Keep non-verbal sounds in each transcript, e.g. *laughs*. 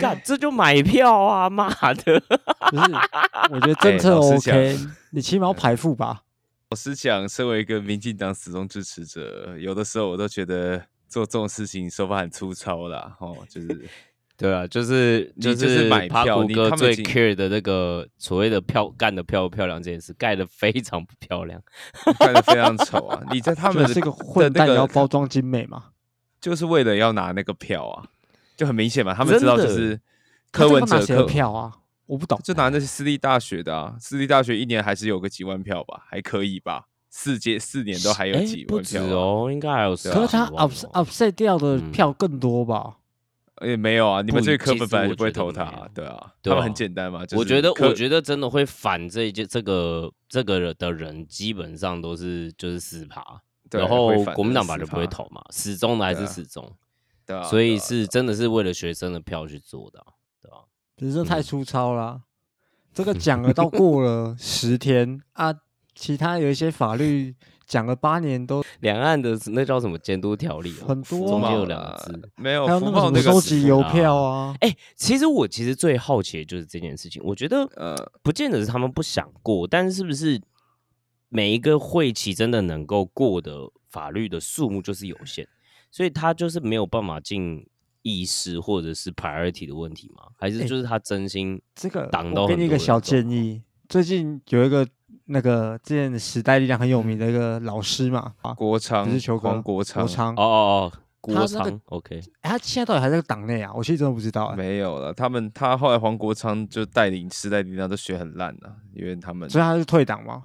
干这就买票啊！妈的，不是，我觉得政策 OK，你起码要排付吧。我是讲，身为一个民进党始终支持者，有的时候我都觉得做这种事情手法很粗糙啦，哦，就是 *laughs* 对啊，就是你就是买票你最 care 的那个所谓的票干的漂不漂亮这件事，盖的非常不漂亮。盖得非常丑啊！你在他们 *laughs* 是这个混蛋要包装精美嘛。就是为了要拿那个票啊，就很明显嘛，他们知道就是他柯文哲的票啊？我不懂。就拿那些私立大学的啊，私立大学一年还是有个几万票吧，还可以吧？四届四年都还有哎几万票、啊，哦，应该还有可是他 up 哦 upset 掉的嗯票更多吧？也没有啊，你们不这个科其实本本来就不会投他、对啊，对啊他们很简单嘛，就是我觉得，我觉得真的会反这一届这个这个的人，基本上都是就是死爬，对然后国民党本来就不会投嘛，始终的还是始终，对啊，所以是真的是为了学生的票去做的啊，对吧？只是这太嗯粗糙啦。这个讲了 *laughs* 到过了十天啊，其他有一些法律讲了八年都两岸的那叫什么监督条例哦，很多中间有两个字。没有还有那个收集邮啊票啊，哎、其实我其实最好奇的就是这件事情，我觉得呃，不见得是他们不想过，但是是不是每一个会期真的能够过的法律的数目就是有限，所以他就是没有办法进议事或者是 priority 的问题吗？还是哎就是他真心这个挡到我给你一个小建议，最近有一个那个之前时代力量很有名的一个老师嘛，啊，国昌不是球哥国昌国昌哦，哦哦，国他那个昌 OK，哎他现在到底还在党内啊？我其实真的不知道哎，没有了，他们他后来黄国昌就带领时代力量都学很烂啊，因为他们所以他是退党吗？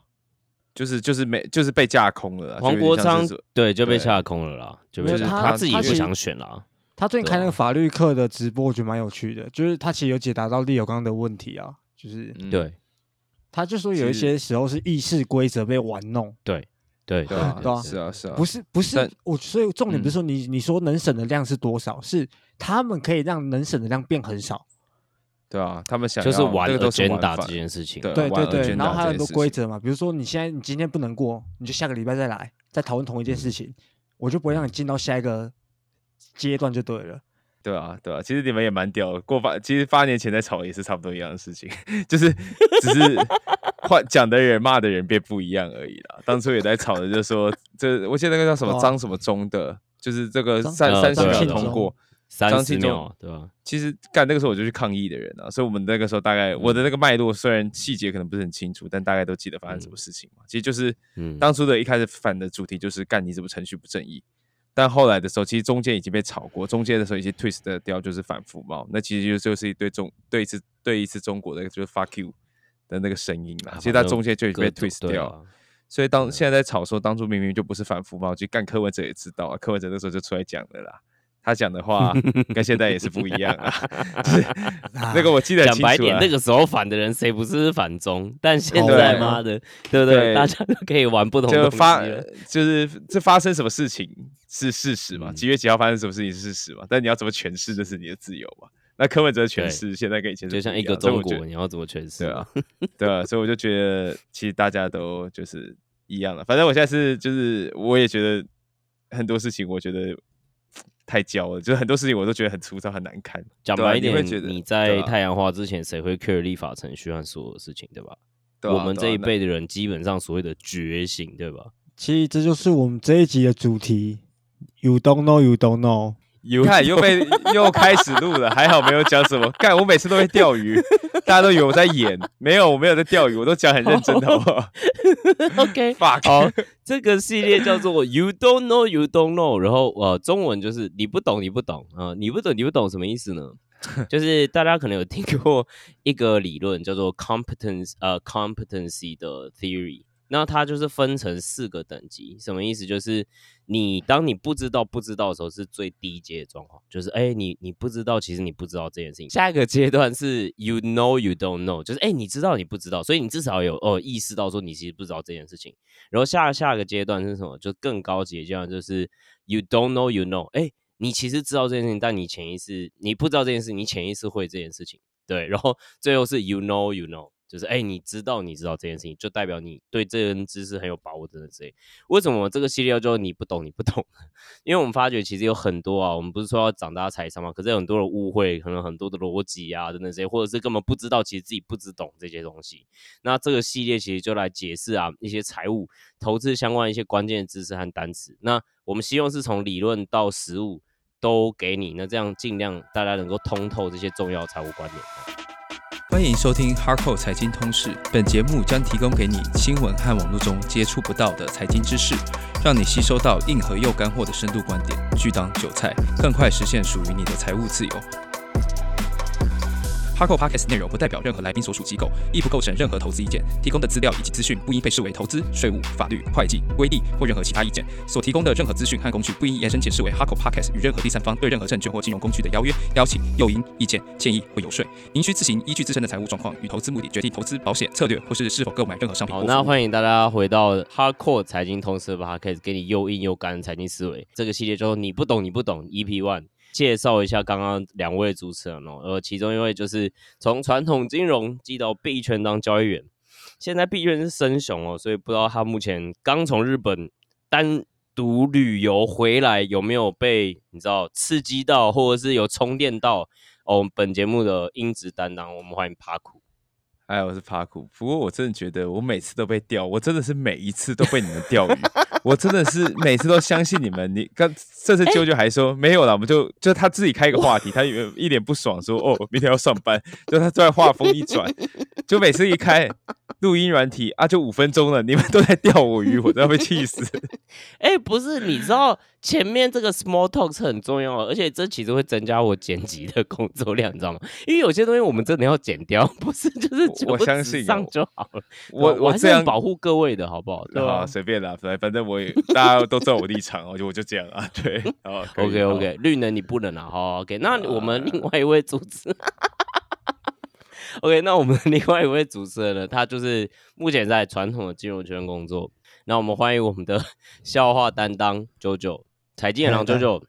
就是就是没就是被架空了啦，黄国昌对就被架空了啦，就被没有架他他自己不想选啦。他最近开那个法律课的直播，我觉得蛮有趣的，就是他其实有解答到利友刚刚的问题啊，就是嗯对他就说有一些时候是议事规则被玩弄，对对对啊对啊是啊是啊，不是不是我，所以重点不是嗯说你你说能省的量是多少，是他们可以让能省的量变很少。对啊，他们想就是玩要那个都是玩 agenda 法这件事情。对对对然后还有很多规则嘛，比如说你现在你今天不能过，你就下个礼拜再来，再讨论同一件事情，我就不会让你进到下一个阶段就对了。对啊，对啊，其实你们也蛮屌的。过八，其实八年前在吵也是差不多一样的事情，就是 *laughs* 只是换讲的人骂的人变不一样而已啦。当初也在吵的，就是说这我记得那个叫什么哦张什么忠的，就是这个三三十秒通过。三十秒，对吧？其实干那个时候我就去抗议的人啊，所以我们那个时候大概我的那个脉络虽然细节可能不是很清楚，但大概都记得发生什么事情嘛。其实就是嗯当初的一开始反的主题就是干你怎么程序不正义，但后来的时候，其实中间已经被炒过，中间的时候一些 twist 的掉就是反服贸，那其实就就是一对中对一次对一次中国的就是 fuck you 的那个声音啦。啊其实它中间就已经被 twist 掉，所以当现在在吵说当初明明就不是反服贸，就干柯文哲也知道啊，柯文哲那时候就出来讲的啦。他讲的话 *laughs* 跟现在也是不一样啊，*laughs* 就是那个我记得很讲白点，清楚啊那个时候反的人谁不是反中？但现哦在对妈的，对不对？大家都可以玩不同的就发。就是这发生什么事情是事实嘛？嗯几月几号发生什么事情是事实嘛？但你要怎么诠释，这是你的自由嘛？那柯文哲诠释现在跟以前是就像一个中国，你要怎么诠释？对啊，对啊，所以我就觉得其实大家都就是一样的。反正我现在是就是我也觉得很多事情，我觉得太焦了，就是很多事情我都觉得很粗糙很难看。讲白一点，你会觉得你对啊在太阳花之前，谁会 care 立法程序和所有的事情，对吧？对啊我们这一辈的人，基本上所谓的觉醒，对吧？其实这就是我们这一集的主题。You don't know, you don't know。你看又被又开始录了，还好没有讲什么。干，我每次都会钓鱼，大家都以为我在演，没有，我没有在钓鱼，我都讲很认真的，好不好 OK，？fuck，*laughs* 好，这个系列叫做 You Don't Know, You Don't Know，然后呃，中文就是你不懂，你不懂。啊、呃你不懂，你不懂什么意思呢？就是大家可能有听过一个理论叫做 competence 呃 competency 的 theory，那它就是分成四个等级，什么意思？就是你当你不知道不知道的时候是最低阶的状况，就是哎、你你不知道，其实你不知道这件事情。下一个阶段是 you know you don't know，就是哎、你知道你不知道，所以你至少有哦意识到说你其实不知道这件事情。然后下下个阶段是什么？就更高级的阶段，就是 you don't know you know，哎，你其实知道这件事情，但你潜意识你不知道这件事，你潜意识会这件事情。对，然后最后是 you know you know，就是哎，你知道你知道这件事情，就代表你对这件知识很有把握，真的之类。为什么这个系列叫你不懂你不懂？*laughs* 因为我们发觉其实有很多啊，我们不是说要长大财商嘛，可是有很多人误会，可能很多的逻辑啊等等这些，或者是根本不知道，其实自己不知懂这些东西。那这个系列其实就来解释啊一些财务投资相关一些关键的知识和单词。那我们希望是从理论到实物都给你，那这样尽量大家能够通透这些重要财务观念。欢迎收听哈寇财经通识。本节目将提供给你新闻和网络中接触不到的财经知识，让你吸收到硬核又干货的深度观点，拒当韭菜，更快实现属于你的财务自由。H a r k o Podcast 内容不代表任何来宾所属机构，亦不构成任何投资意见。提供的资料以及资讯不应被视为投资、税务、法律、会计、规例或任何其他意见。所提供的任何资讯和工具不应延伸解释为 h a r k o Podcast 与任何第三方对任何证券或金融工具的邀约、邀请、诱因、意见、建议或游说。您需自行依据自身的财务状况与投资目的，决定投资、保险策略或是是否购买任何商品。好，那欢迎大家回到 Hardcore 财经通识 Podcast，给你又硬又干的财经思维。这个系列叫做你不懂你不懂 EP One。介绍一下刚刚两位主持人哦，呃，其中一位就是从传统金融进到币圈当交易员，现在币圈是生熊哦，所以不知道他目前刚从日本单独旅游回来有没有被你知道刺激到，或者是有充电到哦。本节目的音质担当，我们欢迎帕库。哎，我是帕库。不过我真的觉得我每次都被钓，我真的是每一次都被你们钓鱼，我真的是每次都相信你们。你刚这次啾啾还说没有了，我们就就他自己开一个话题，他有一脸不爽说哦，明天要上班。就他突然话锋一转，就每次一开录音软体啊，就五分钟了，你们都在钓我鱼，我都要被气死。*laughs* 哎，不是，你知道。*laughs* 前面这个 small talk 是很重要的，而且这其实会增加我剪辑的工作量，你知道吗？因为有些东西我们真的要剪掉，不是就是我相信上就好了。我我这样保护各位的好不好？*laughs* 对吧？随便啦，反反正我也大家都知道我立场，我就我就这样啊。对，OK OK，绿能你不能啊。好，OK，那我们另外一位主持，OK，那我们另外一位主持人呢，他就是目前在传统的金融圈工作。那我们欢迎我们的 *laughs* 笑话担当九九。财经野狼九九，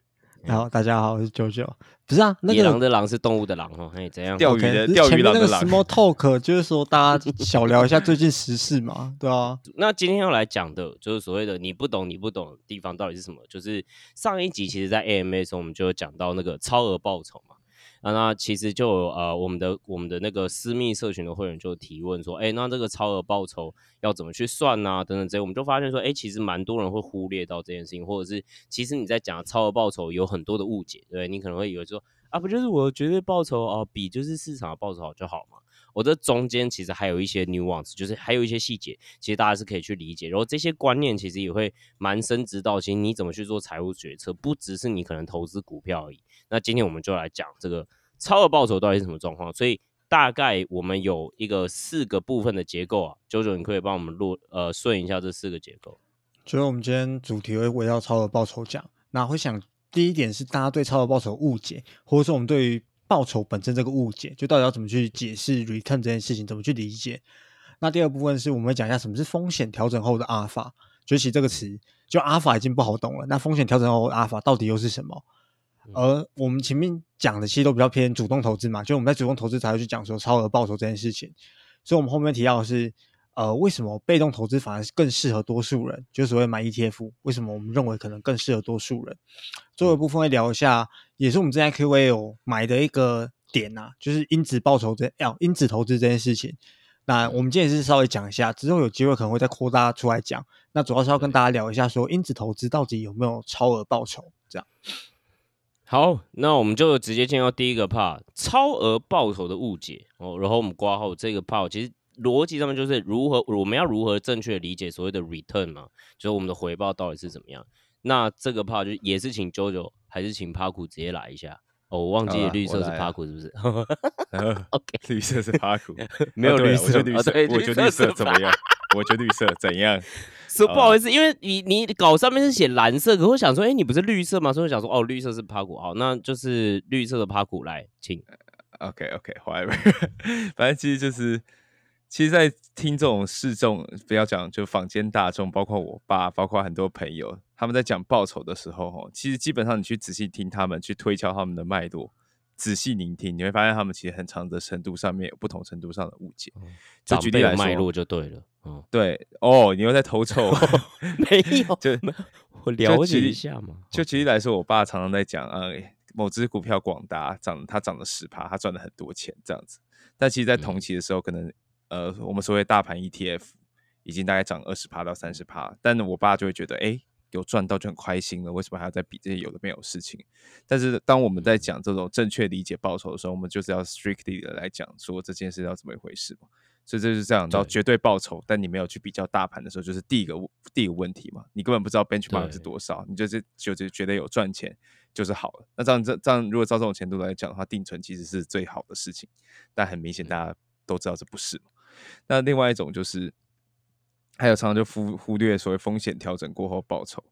好，大家好，我是九九。不是啊，野狼的狼是动物的狼哦。嘿，怎样？钓鱼的钓鱼狼的狼。Small talk 就是说大家小聊一下最近时事嘛，对啊。*laughs* 那今天要来讲的就是所谓的你不懂你不懂的地方到底是什么？就是上一集其实，在 AMA 的时候我们就有讲到那个超额报酬嘛。啊，那其实就呃，我们的我们的那个私密社群的会员就提问说，哎，那这个超额报酬要怎么去算呢？等等这些，我们就发现说，哎，其实蛮多人会忽略到这件事情，或者是其实你在讲超额报酬有很多的误解，对你可能会以为说，啊，不就是我绝对报酬啊，比就是市场的报酬好就好嘛？我这中间其实还有一些 nuance，就是还有一些细节，其实大家是可以去理解。然后这些观念其实也会蛮深植到，其实你怎么去做财务决策，不只是你可能投资股票而已。那今天我们就来讲这个超额报酬到底是什么状况。所以大概我们有一个四个部分的结构啊，九九你可以帮我们录呃顺一下这四个结构。所以我们今天主题会围绕超额报酬讲。那会想第一点是大家对超额报酬误解，或者说我们对于报酬本身这个误解，就到底要怎么去解释 return 这件事情，怎么去理解？那第二部分是我们会讲一下什么是风险调整后的阿尔法。崛起这个词，就阿尔法已经不好懂了。那风险调整后的阿尔法到底又是什么？而我们前面讲的其实都比较偏主动投资嘛，就我们在主动投资才会去讲说超额报酬这件事情。所以，我们后面提到的是，呃，为什么被动投资反而是更适合多数人？就所谓买 ETF，为什么我们认为可能更适合多数人？最后一部分会聊一下。也是我们之前 Q&A 有买的一个点呐，就是因子报酬这要因子投资这件事情。那我们今天是稍微讲一下，之后有机会可能会再扩大出来讲。那主要是要跟大家聊一下，说因子投资到底有没有超额报酬？这样。好，那我们就直接进入第一个 part，超额报酬的误解哦。然后我们挂号这个 part，其实逻辑上面就是如何我们要如何正确理解所谓的 return 嘛，就是我们的回报到底是怎么样。那这个 part 就也是请 JoJo。还是请帕库直接来一下哦，我忘记 *laughs* 绿色是帕库是不是？OK，绿色是帕库，没有绿色，绿色，我觉得绿色怎么样？*laughs* 我觉得绿色怎样？*laughs* 说不好意思，因为你你稿上面是写蓝色，可我想说，哎，你不是绿色吗？所以我想说，哦，绿色是帕库，好，那就是绿色的帕库来，请。OK，OK，whatever，反正其实就是。其实，在听这种示众，不要讲就坊间大众，包括我爸，包括很多朋友，他们在讲报酬的时候，哈，其实基本上你去仔细听他们，去推敲他们的脉络，仔细聆听，你会发现他们其实很长的程度上面有不同程度上的误解。嗯就举例来说有脉络就对了。嗯，对哦，你又在偷臭。*laughs* *laughs* 没有，*laughs* 就我了解一下嘛。就举例来说，我爸常常在讲，呃，某只股票广达涨，它涨了十趴，他赚了很多钱这样子。但其实，在同嗯期的时候，可能呃，我们所谓大盘 ETF 已经大概涨二十趴到三十趴，但是我爸就会觉得，哎，有赚到就很开心了，为什么还要再比这些有的没有的事情？但是，当我们在讲这种正确理解报酬的时候，我们就是要 strictly 的来讲说这件事要怎么一回事嘛。所以这就是这样到对绝对报酬，但你没有去比较大盘的时候，就是第一个第一个问题嘛，你根本不知道 benchmark 是多少，你就是就是觉得有赚钱就是好了。那这样这这样，如果照这种程度来讲的话，定存其实是最好的事情，但很明显大家都知道这不是嘛。那另外一种就是，还有常常就忽忽略所谓风险调整过后报酬。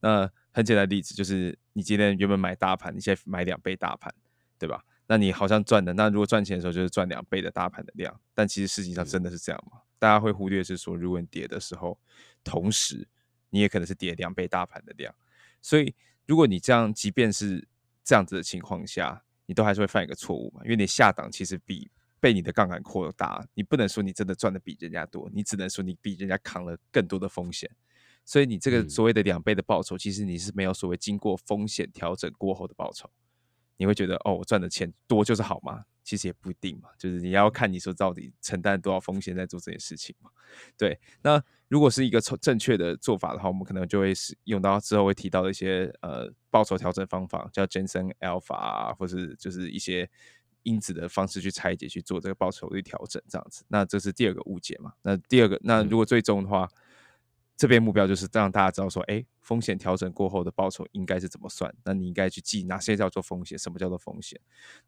那很简单的例子就是，你今天原本买大盘，你现在买两倍大盘，对吧？那你好像赚的，那如果赚钱的时候就是赚两倍的大盘的量，但其实事情上真的是这样吗？大家会忽略是说，如果你跌的时候，同时你也可能是跌两倍大盘的量，所以如果你这样，即便是这样子的情况下，你都还是会犯一个错误嘛，因为你下档其实比被你的杠杆扩大，你不能说你真的赚的比人家多，你只能说你比人家扛了更多的风险。所以你这个嗯所谓的两倍的报酬，其实你是没有所谓经过风险调整过后的报酬。你会觉得哦，我赚的钱多就是好吗？其实也不一定嘛，就是你要看你说到底承担多少风险在做这件事情嘛。对，那如果是一个正正确的做法的话，我们可能就会是用到之后会提到的一些呃报酬调整方法，叫 Jensen Alpha 啊，或是就是一些因子的方式去拆解去做这个报酬率调整这样子。那这是第二个误解嘛？那第二个，那如果最终的话。这边目标就是让大家知道说，哎，风险调整过后的报酬应该是怎么算？那你应该去记哪些叫做风险，什么叫做风险？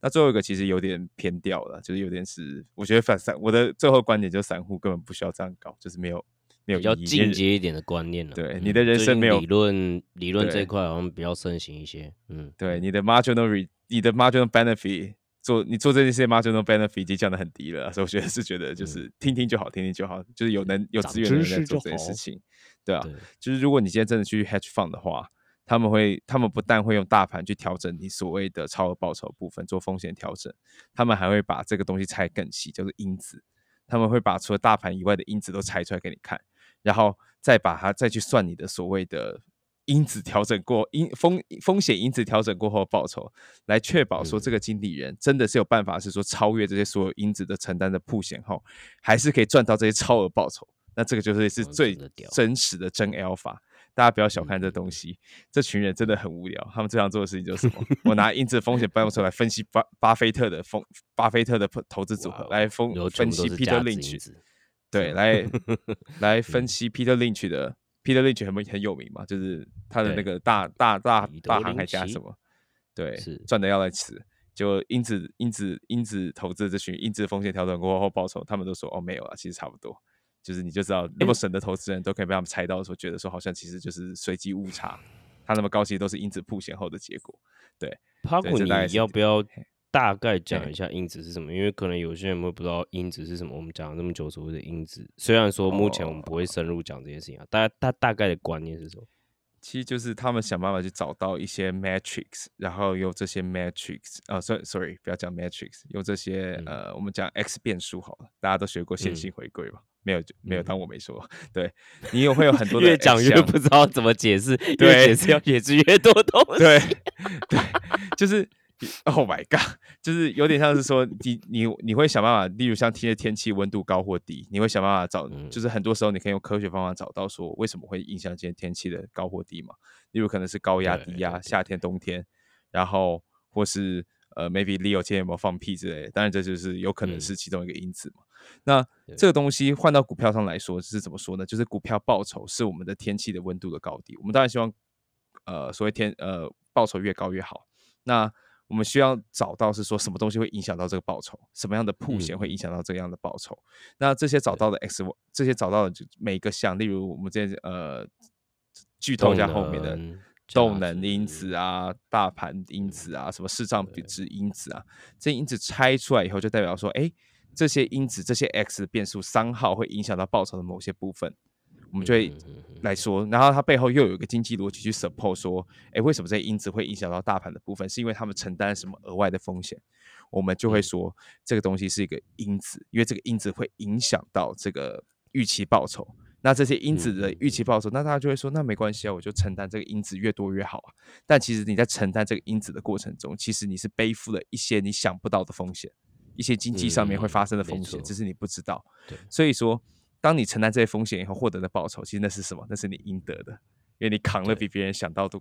那最后一个其实有点偏掉了，就是有点是我觉得反散，我的最后观点就是散户根本不需要这样搞，就是没有没有比较意义进阶一点的观念了。嗯对你的人生没有理论，理论这一块好像比较盛行一些。嗯，对你的 marginal re, 你的 marginal benefit 做你做这件事情 marginal benefit 已经降得很低了，所以我觉得是觉得就是听听就好，听听就好，就是有能有长资源的人在做这件事情，对啊，对，就是如果你今天真的去 hedge fund 的话，他们会，他们不但会用大盘去调整你所谓的超额报酬部分做风险调整，他们还会把这个东西拆更细，叫做因子。他们会把除了大盘以外的因子都拆出来给你看，然后再把它再去算你的所谓的因子调整过因风风险因子调整过后的报酬，来确保说这个经理人真的是有办法是说超越这些所有因子的承担的铺险后，还是可以赚到这些超额报酬。那这个就是是哦最真实的真 alpha，大家不要小看这嗯东西。这群人真的很无聊，他们最常做的事情就是什么？我拿因子风险报酬来分析巴巴菲特的风巴菲特的投资组合，来分分析 Peter Lynch 对，来 *laughs* 来分析 Peter Lynch 的 Peter Lynch 很很有名嘛，就是他的那对个大大大大航海家什么，对是，赚的要来吃。就因子因子因子投资这群因子风险调整过后报酬，他们都说哦没有啊，其实差不多。就是你就知道那么省的投资人都可以被他们猜到的时候，觉得说好像其实就是随机误差，他那么高其实都是因子铺险后的结果。帕古，这大概你要不要大概讲一下因子是什么？因为可能有些人会不知道因子是什么。我们讲了那么久所谓的因子，虽然说目前我们不会深入讲这件事情啊，大大大概的观念是什么？其实就是他们想办法去找到一些 matrix，然后用这些 matrix，啊，sorry sorry，不要讲 matrix，用这些、嗯呃，我们讲 x 变数好了，大家都学过线嗯性回归吧？没有就没有，嗯当我没说。对你有会有很多的 *laughs* 越讲越不知道怎么解释，越对解释要解释越多东西。对对，就是 *laughs* Oh my God，就是有点像是说你你你会想办法，例如像天天气温度高或低，你会想办法找，嗯就是很多时候你可以用科学方法找到说为什么会影响今天天气的高或低嘛。例如可能是高压、低压，夏天、冬天，然后或是呃 maybe Leo 今天有没有放屁之类的，当然这就是有可能嗯是其中一个因子嘛。那这个东西换到股票上来说是怎么说呢？就是股票报酬是我们的天气的温度的高低，我们当然希望呃所谓天呃报酬越高越好。那我们需要找到是说什么东西会影响到这个报酬，什么样的铺险会嗯影响到这样的报酬。那这些找到的 X，这些找到的就每一个项，例如我们这些呃剧透一下后面的能动能因子啊、大盘因子啊、什么市账比值因子啊，这些因子拆出来以后，就代表说，哎，这些因子这些 X 的变数三号会影响到报酬的某些部分。我们就会来说，然后它背后又有一个经济逻辑去 support 说，哎，为什么这些因子会影响到大盘的部分？是因为他们承担了什么额外的风险？我们就会说这个东西是一个因子，因为这个因子会影响到这个预期报酬。那这些因子的预期报酬，那大家就会说，那没关系啊，我就承担这个因子越多越好啊。但其实你在承担这个因子的过程中，其实你是背负了一些你想不到的风险，一些经济上面会发生的风险，嗯只是你不知道。所以说，当你承担这些风险以后获得的报酬，其实那是什么？那是你应得的，因为你扛了比别人想到的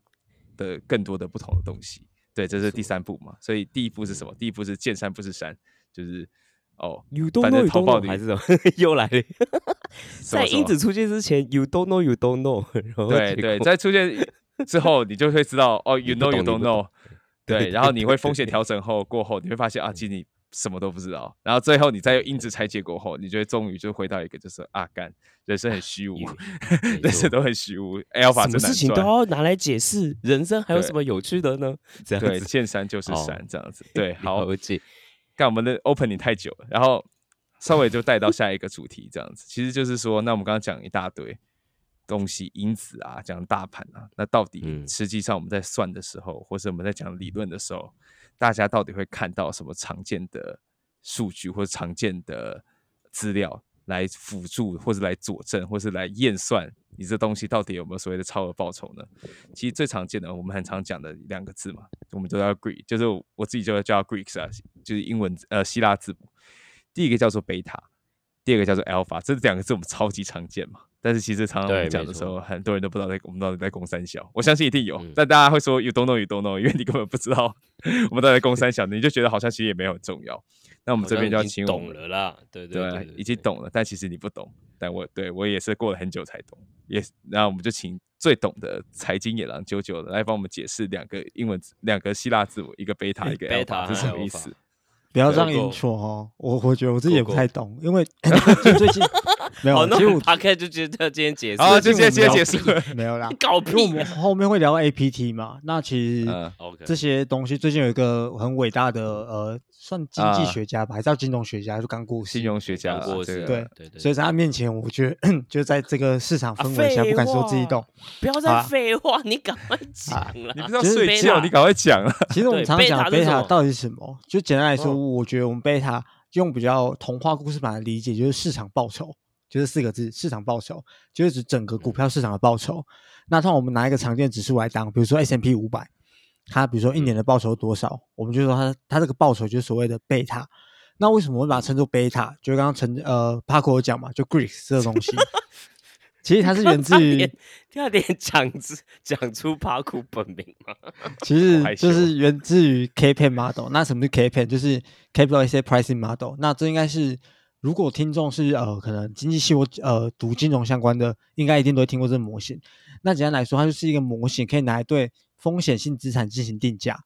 的更多的不同的东西。对，这是第三步嘛。所以第一步是什么？第一步是见山不是山，就是哦，You don't 反 know 投报率还是什么？*laughs* 又来了，*laughs* 在因子出现之前，You don't know you don't know，*laughs* 对对，在出现之后，你就会知道哦，you know you don't know。对，然后你会风险调整后过后，你会发现啊，其实你什么都不知道。然后最后你再用因子拆解过后，你就会终于就回到一个就是啊，干，人生很虚无，没 *laughs* 人生都很虚无，alpha 什么事情都。要拿来解释，人生还有什么有趣的呢？这样对，子，见山就是哦山，这样子。*laughs* 对，好，了解。干我们的 opening 太久了，然后稍微就带到下一个主题，这样子，其实就是说，那我们刚刚讲一大堆东西，因子啊，讲大盘啊，那到底嗯实际上我们在算的时候，或是我们在讲理论的时候，大家到底会看到什么常见的数据或者常见的资料来辅助，或是来佐证，或是来验算你这东西到底有没有所谓的超额报酬呢？其实最常见的，我们很常讲的两个字嘛，我们都叫 Greek，就是我自己就叫 Greeks 啊，就是英文呃希腊字母。第一个叫做贝塔，第二个叫做 alpha，这两个字我们超级常见嘛。但是其实常常讲的时候，很多人都不知道在我们到底在攻三小。我相信一定有，嗯但大家会说 you don't know you don't know，因为你根本不知道我们到底在攻三小，*laughs* 你就觉得好像其实也没有很重要。那我们这边就要请我懂了啦，对对对，已经懂了，但其实你不懂。但我对我也是过了很久才懂，也然后我们就请最懂的财经野狼九九来帮我们解释两个英文字两个希腊字母，一个贝塔，一个 Beta alpha 是什么意思？不要这样够够 intro 哦，我我觉得我自己也不太懂，因为 *laughs* 就最近 *laughs* 没，有，其实我那我们 p o d 就觉得今天结束，啊，就最近我们聊直接直接结束了。*laughs* 没有啦，*laughs* 搞因为我们后面会聊 APT 嘛，那其实这些东西最近有一个很伟大的呃，算经济啊学家吧，还是叫金融学家，就刚过世金融学家对。对对，所以在他面前，我觉得 *coughs* 就在这个市场啊氛围下，不敢说自己废懂。不要再废话，你赶快讲了。你不是要其实睡觉，你赶快讲了！其实我们常常讲贝塔到底是什么？就简单来说，嗯我觉得我们 beta 用比较童话故事版的理解，就是市场报酬，就是四个字：市场报酬，就是指整个股票市场的报酬。那通常我们拿一个常见指数来当，比如说 S M P 五百，它比如说一年的报酬多少，我们就说它它这个报酬就是所谓的贝塔。那为什么会把它称作贝塔？就是刚刚陈呃 Paco 有讲嘛，就 Greeks 这个东西，*laughs* 其实它是源自于第二点讲出讲出帕库本名嘛？*laughs* 其实就是源自于 K pen model。那什么是 K pen？就是 capital asset pricing model。那这应该是如果听众是呃可能经济系或呃读金融相关的，应该一定都会听过这个模型。那简单来说，它就是一个模型，可以拿来对风险性资产进行定价。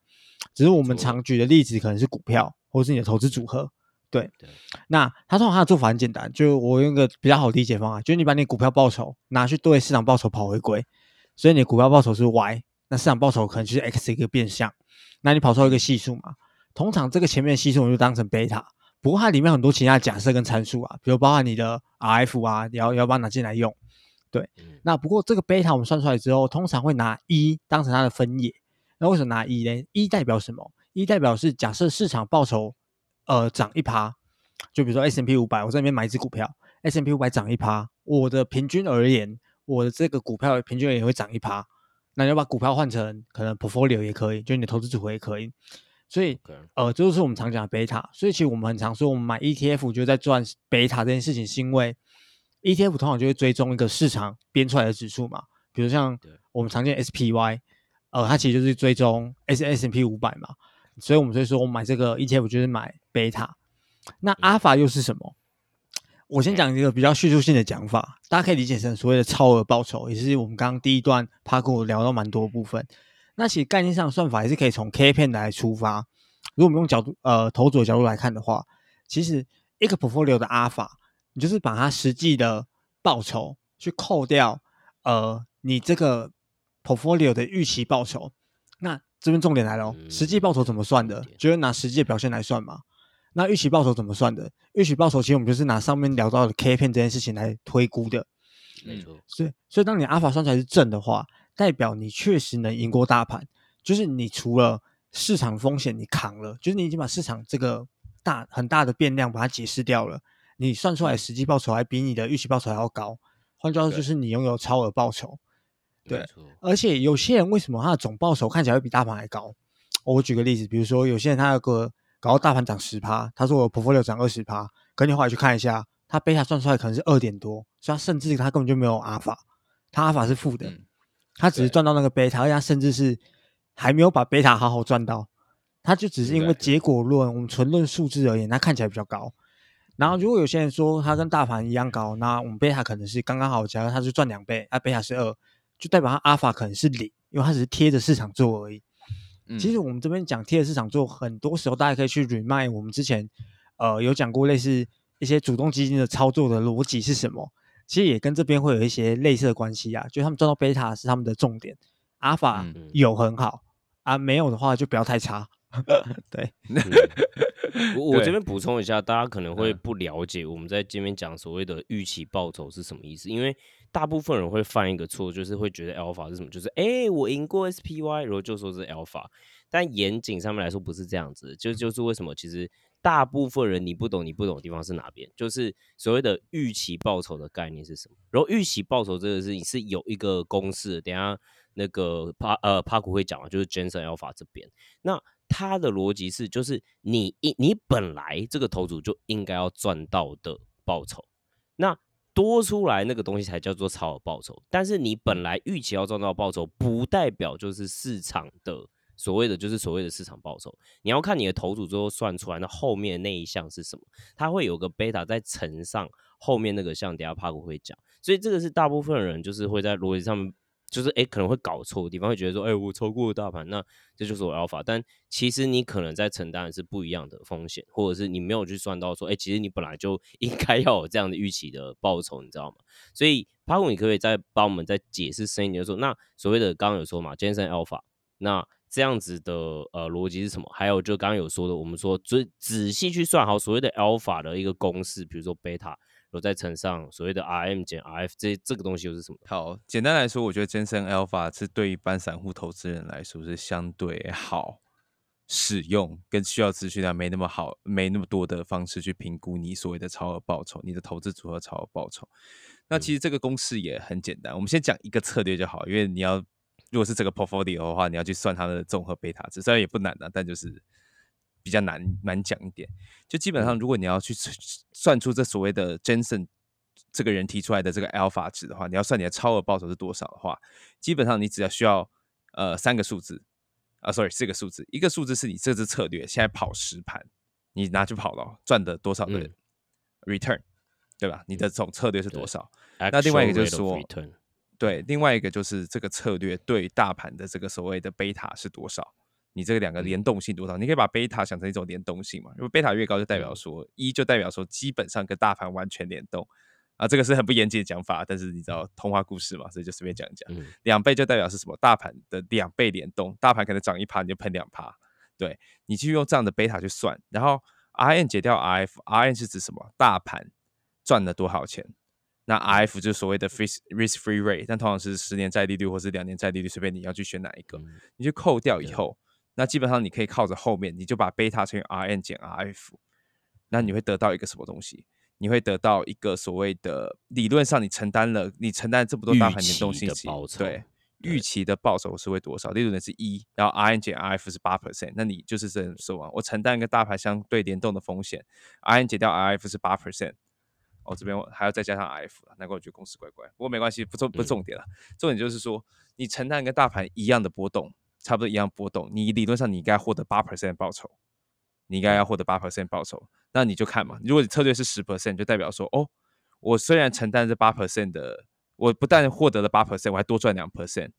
只是我们常举的例子可能是股票，或是你的投资组合。对，对那他通常他的做法很简单，就我用一个比较好理解方法，就是你把你股票报酬拿去对市场报酬跑回归，所以你的股票报酬是 Y，那市场报酬可能就是 X 的一个变相，那你跑出一个系数嘛，通常这个前面的系数我们就当成贝塔，不过它里面很多其他假设跟参数啊，比如包含你的 RF 啊，你要你要把它拿进来用，对嗯，那不过这个贝塔我们算出来之后，通常会拿一当成它的分野，那为什么拿一呢？一代表什么？一代表是假设市场报酬呃涨一趴，就比如说 S M P 五百，我在那边买一只股票，S M P 五百涨一趴，我的平均而言，我的这个股票平均而言会涨一趴。那你要把股票换成可能 portfolio 也可以，就你的投资组合也可以。所以呃，这就是我们常讲的贝塔。所以其实我们很常说，我们买 ETF 就在赚贝塔这件事情，是因为 ETF 通常就会追踪一个市场编出来的指数嘛，比如像我们常见 SPY，呃，它其实就是追踪 S S P 五百嘛，所以我们所以说我买这个 ETF 就是买贝塔。那阿法又是什么？我先讲一个比较叙述性的讲法，大家可以理解成所谓的超额报酬，也是我们刚刚第一段 p a 我聊到蛮多部分。那其实概念上算法也是可以从 K 片来出发。如果我们用角度呃投组的角度来看的话，其实一个 portfolio 的阿法，你就是把它实际的报酬去扣掉呃你这个 portfolio 的预期报酬。那这边重点来了哦，实际报酬怎么算的？就是拿实际的表现来算嘛。那预期报酬怎么算的？预期报酬其实我们就是拿上面聊到的 K 片这件事情来推估的。没错，所以，所以当你阿法算出来是正的话，代表你确实能赢过大盘。就是你除了市场风险你扛了，就是你已经把市场这个大很大的变量把它解释掉了，你算出来实际报酬还比你的预期报酬还要高。换句话说，就是你拥有超额报酬。对，而且有些人为什么他的总报酬看起来会比大盘还高？我举个例子，比如说有些人他有个搞到大盘涨十趴，他说我 portfolio 涨二十趴，可你后来去看一下，他贝塔算出来可能是二点多，所以他甚至他根本就没有阿法，他阿法是负的，嗯他只是赚到那个贝塔，而且他甚至是还没有把贝塔好好赚到，他就只是因为结果论，我们纯论数字而言，它看起来比较高。然后如果有些人说它跟大盘一样高，那我们贝塔可能是刚刚好，假如它是赚两倍，啊贝塔是二，就代表他阿法可能是零，因为它只是贴着市场做而已。嗯其实我们这边讲贴着市场做，很多时候大家可以去 remind 我们之前呃有讲过类似一些主动基金的操作的逻辑是什么，其实也跟这边会有一些类似的关系啊，就他们赚到贝塔是他们的重点，阿法嗯。有很好、啊，没有的话就不要太差。*laughs* 对，嗯 *laughs* 我我这对。边补充一下，大家可能会嗯。不了解我们在这边讲所谓的预期报酬是什么意思，因为大部分人会犯一个错，就是会觉得 alpha 是什么，就是哎、诶我赢过 SPY，然后就说是 alpha，但严谨上面来说不是这样子，就就是为什么其实大部分人你不懂你不懂的地方是哪边，就是所谓的预期报酬的概念是什么，然后预期报酬这个事情是有一个公式，等下那个帕呃帕古会讲啊，就是 Jensen Alpha 这边。那它的逻辑是，就是你一你本来这个投组就应该要赚到的报酬，那多出来那个东西才叫做超额报酬。但是你本来预期要赚到报酬，不代表就是市场的所谓的就是所谓的市场报酬。你要看你的投组最后算出来，那后面那一项是什么？它会有个贝塔在乘上后面那个项，等下帕古会讲。所以这个是大部分人就是会在逻辑上面。就是诶可能会搞错的地方，会觉得说，诶我超过了大盘，那这就是我 alpha。但其实你可能在承担的是不一样的风险，或者是你没有去算到说，诶其实你本来就应该要有这样的预期的报酬，你知道吗？所以帕古，你可不可以再帮我们再解释深一点，就说那所谓的刚刚有说嘛，Jensen alpha，那这样子的呃逻辑是什么？还有就刚刚有说的，我们说仔仔细去算好所谓的 alpha 的一个公式，比如说贝塔。然后再乘上所谓的 RM 减 RF，这这个东西又是什么？好，简单来说，我觉得 Jensen Alpha 是对一般散户投资人来说是相对好使用，跟需要资讯量没那么好、没那么多的方式去评估你所谓的超额报酬，你的投资组合超额报酬。那其实这个公式也很简单，我们先讲一个策略就好，因为你要如果是这个 portfolio 的话，你要去算它的综合贝塔值，虽然也不难啊，但就是比较难难讲一点。就基本上，如果你要去算出这所谓的 Jensen 这个人提出来的这个 alpha 值的话，你要算你的超额报酬是多少的话，基本上你只要需要呃三个数字啊，sorry 四个数字，一个数字是你这支策略现在跑十盘，你拿去跑了赚的多少的嗯 return，、对吧？你的总策略是多少？那另外一个就是说 return 对，另外一个就是这个策略对大盘的这个所谓的贝塔是多少？你这个两个联动性多少？你可以把贝塔想成一种联动性嘛？因为贝塔越高，就代表嗯说一就代表说基本上跟大盘完全联动啊，这个是很不严谨的讲法，但是你知道童话故事嘛，所以就随便讲一讲。嗯两倍就代表是什么？大盘的两倍联动，大盘可能涨一趴，你就喷两趴。对你继续用这样的贝塔去算，然后 RN 解掉 RF，RN 是指什么？大盘赚了多少钱？那 RF 就是所谓的 risk risk free rate，但通常是十年债利率或是两年债利率，随便你要去选哪一个，嗯你就扣掉以后，那基本上你可以靠着后面，你就把贝塔乘以 RN 减 RF，那你会得到一个什么东西？你会得到一个所谓的理论上你承担了，你承担这么多大盘联动期性息对，预期的报酬是会多少？例如呢是一，然后 RN 减 RF 是八 percent，那你就是这样说嘛，我承担一个大盘相对联动的风险，RN 减掉 RF 是八 percent。哦，这边我还要再加上 RF，难怪我觉得公司怪怪。不过没关系，不重不重点了，重点就是说，你承担跟大盘一样的波动，差不多一样波动，你理论上你应该获得八 percent 报酬，你应该要获得八 percent 报酬。那你就看嘛，如果你策略是十 percent，就代表说，哦，我虽然承担这八 percent 的，我不但获得了八 percent，我还多赚两 percent，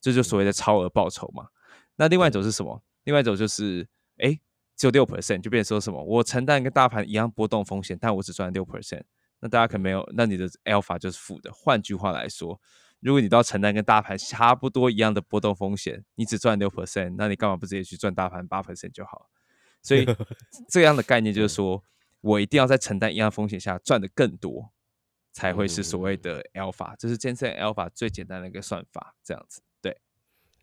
这就所谓的超额报酬嘛。那另外一种是什么？另外一种就是，哎，只有六 percent，就变成说什么？我承担跟大盘一样波动风险，但我只赚六 percent。那大家可能没有，那你的 alpha 就是负的。换句话来说，如果你都要承担跟大盘差不多一样的波动风险，你只赚六 percent，那你干嘛不直接去赚大盘八 percent 就好？所以 *laughs* 这样的概念就是说，我一定要在承担一样风险下赚的更多，才会是所谓的 alpha，这是 Jensen alpha 最简单的一个算法，这样子。对，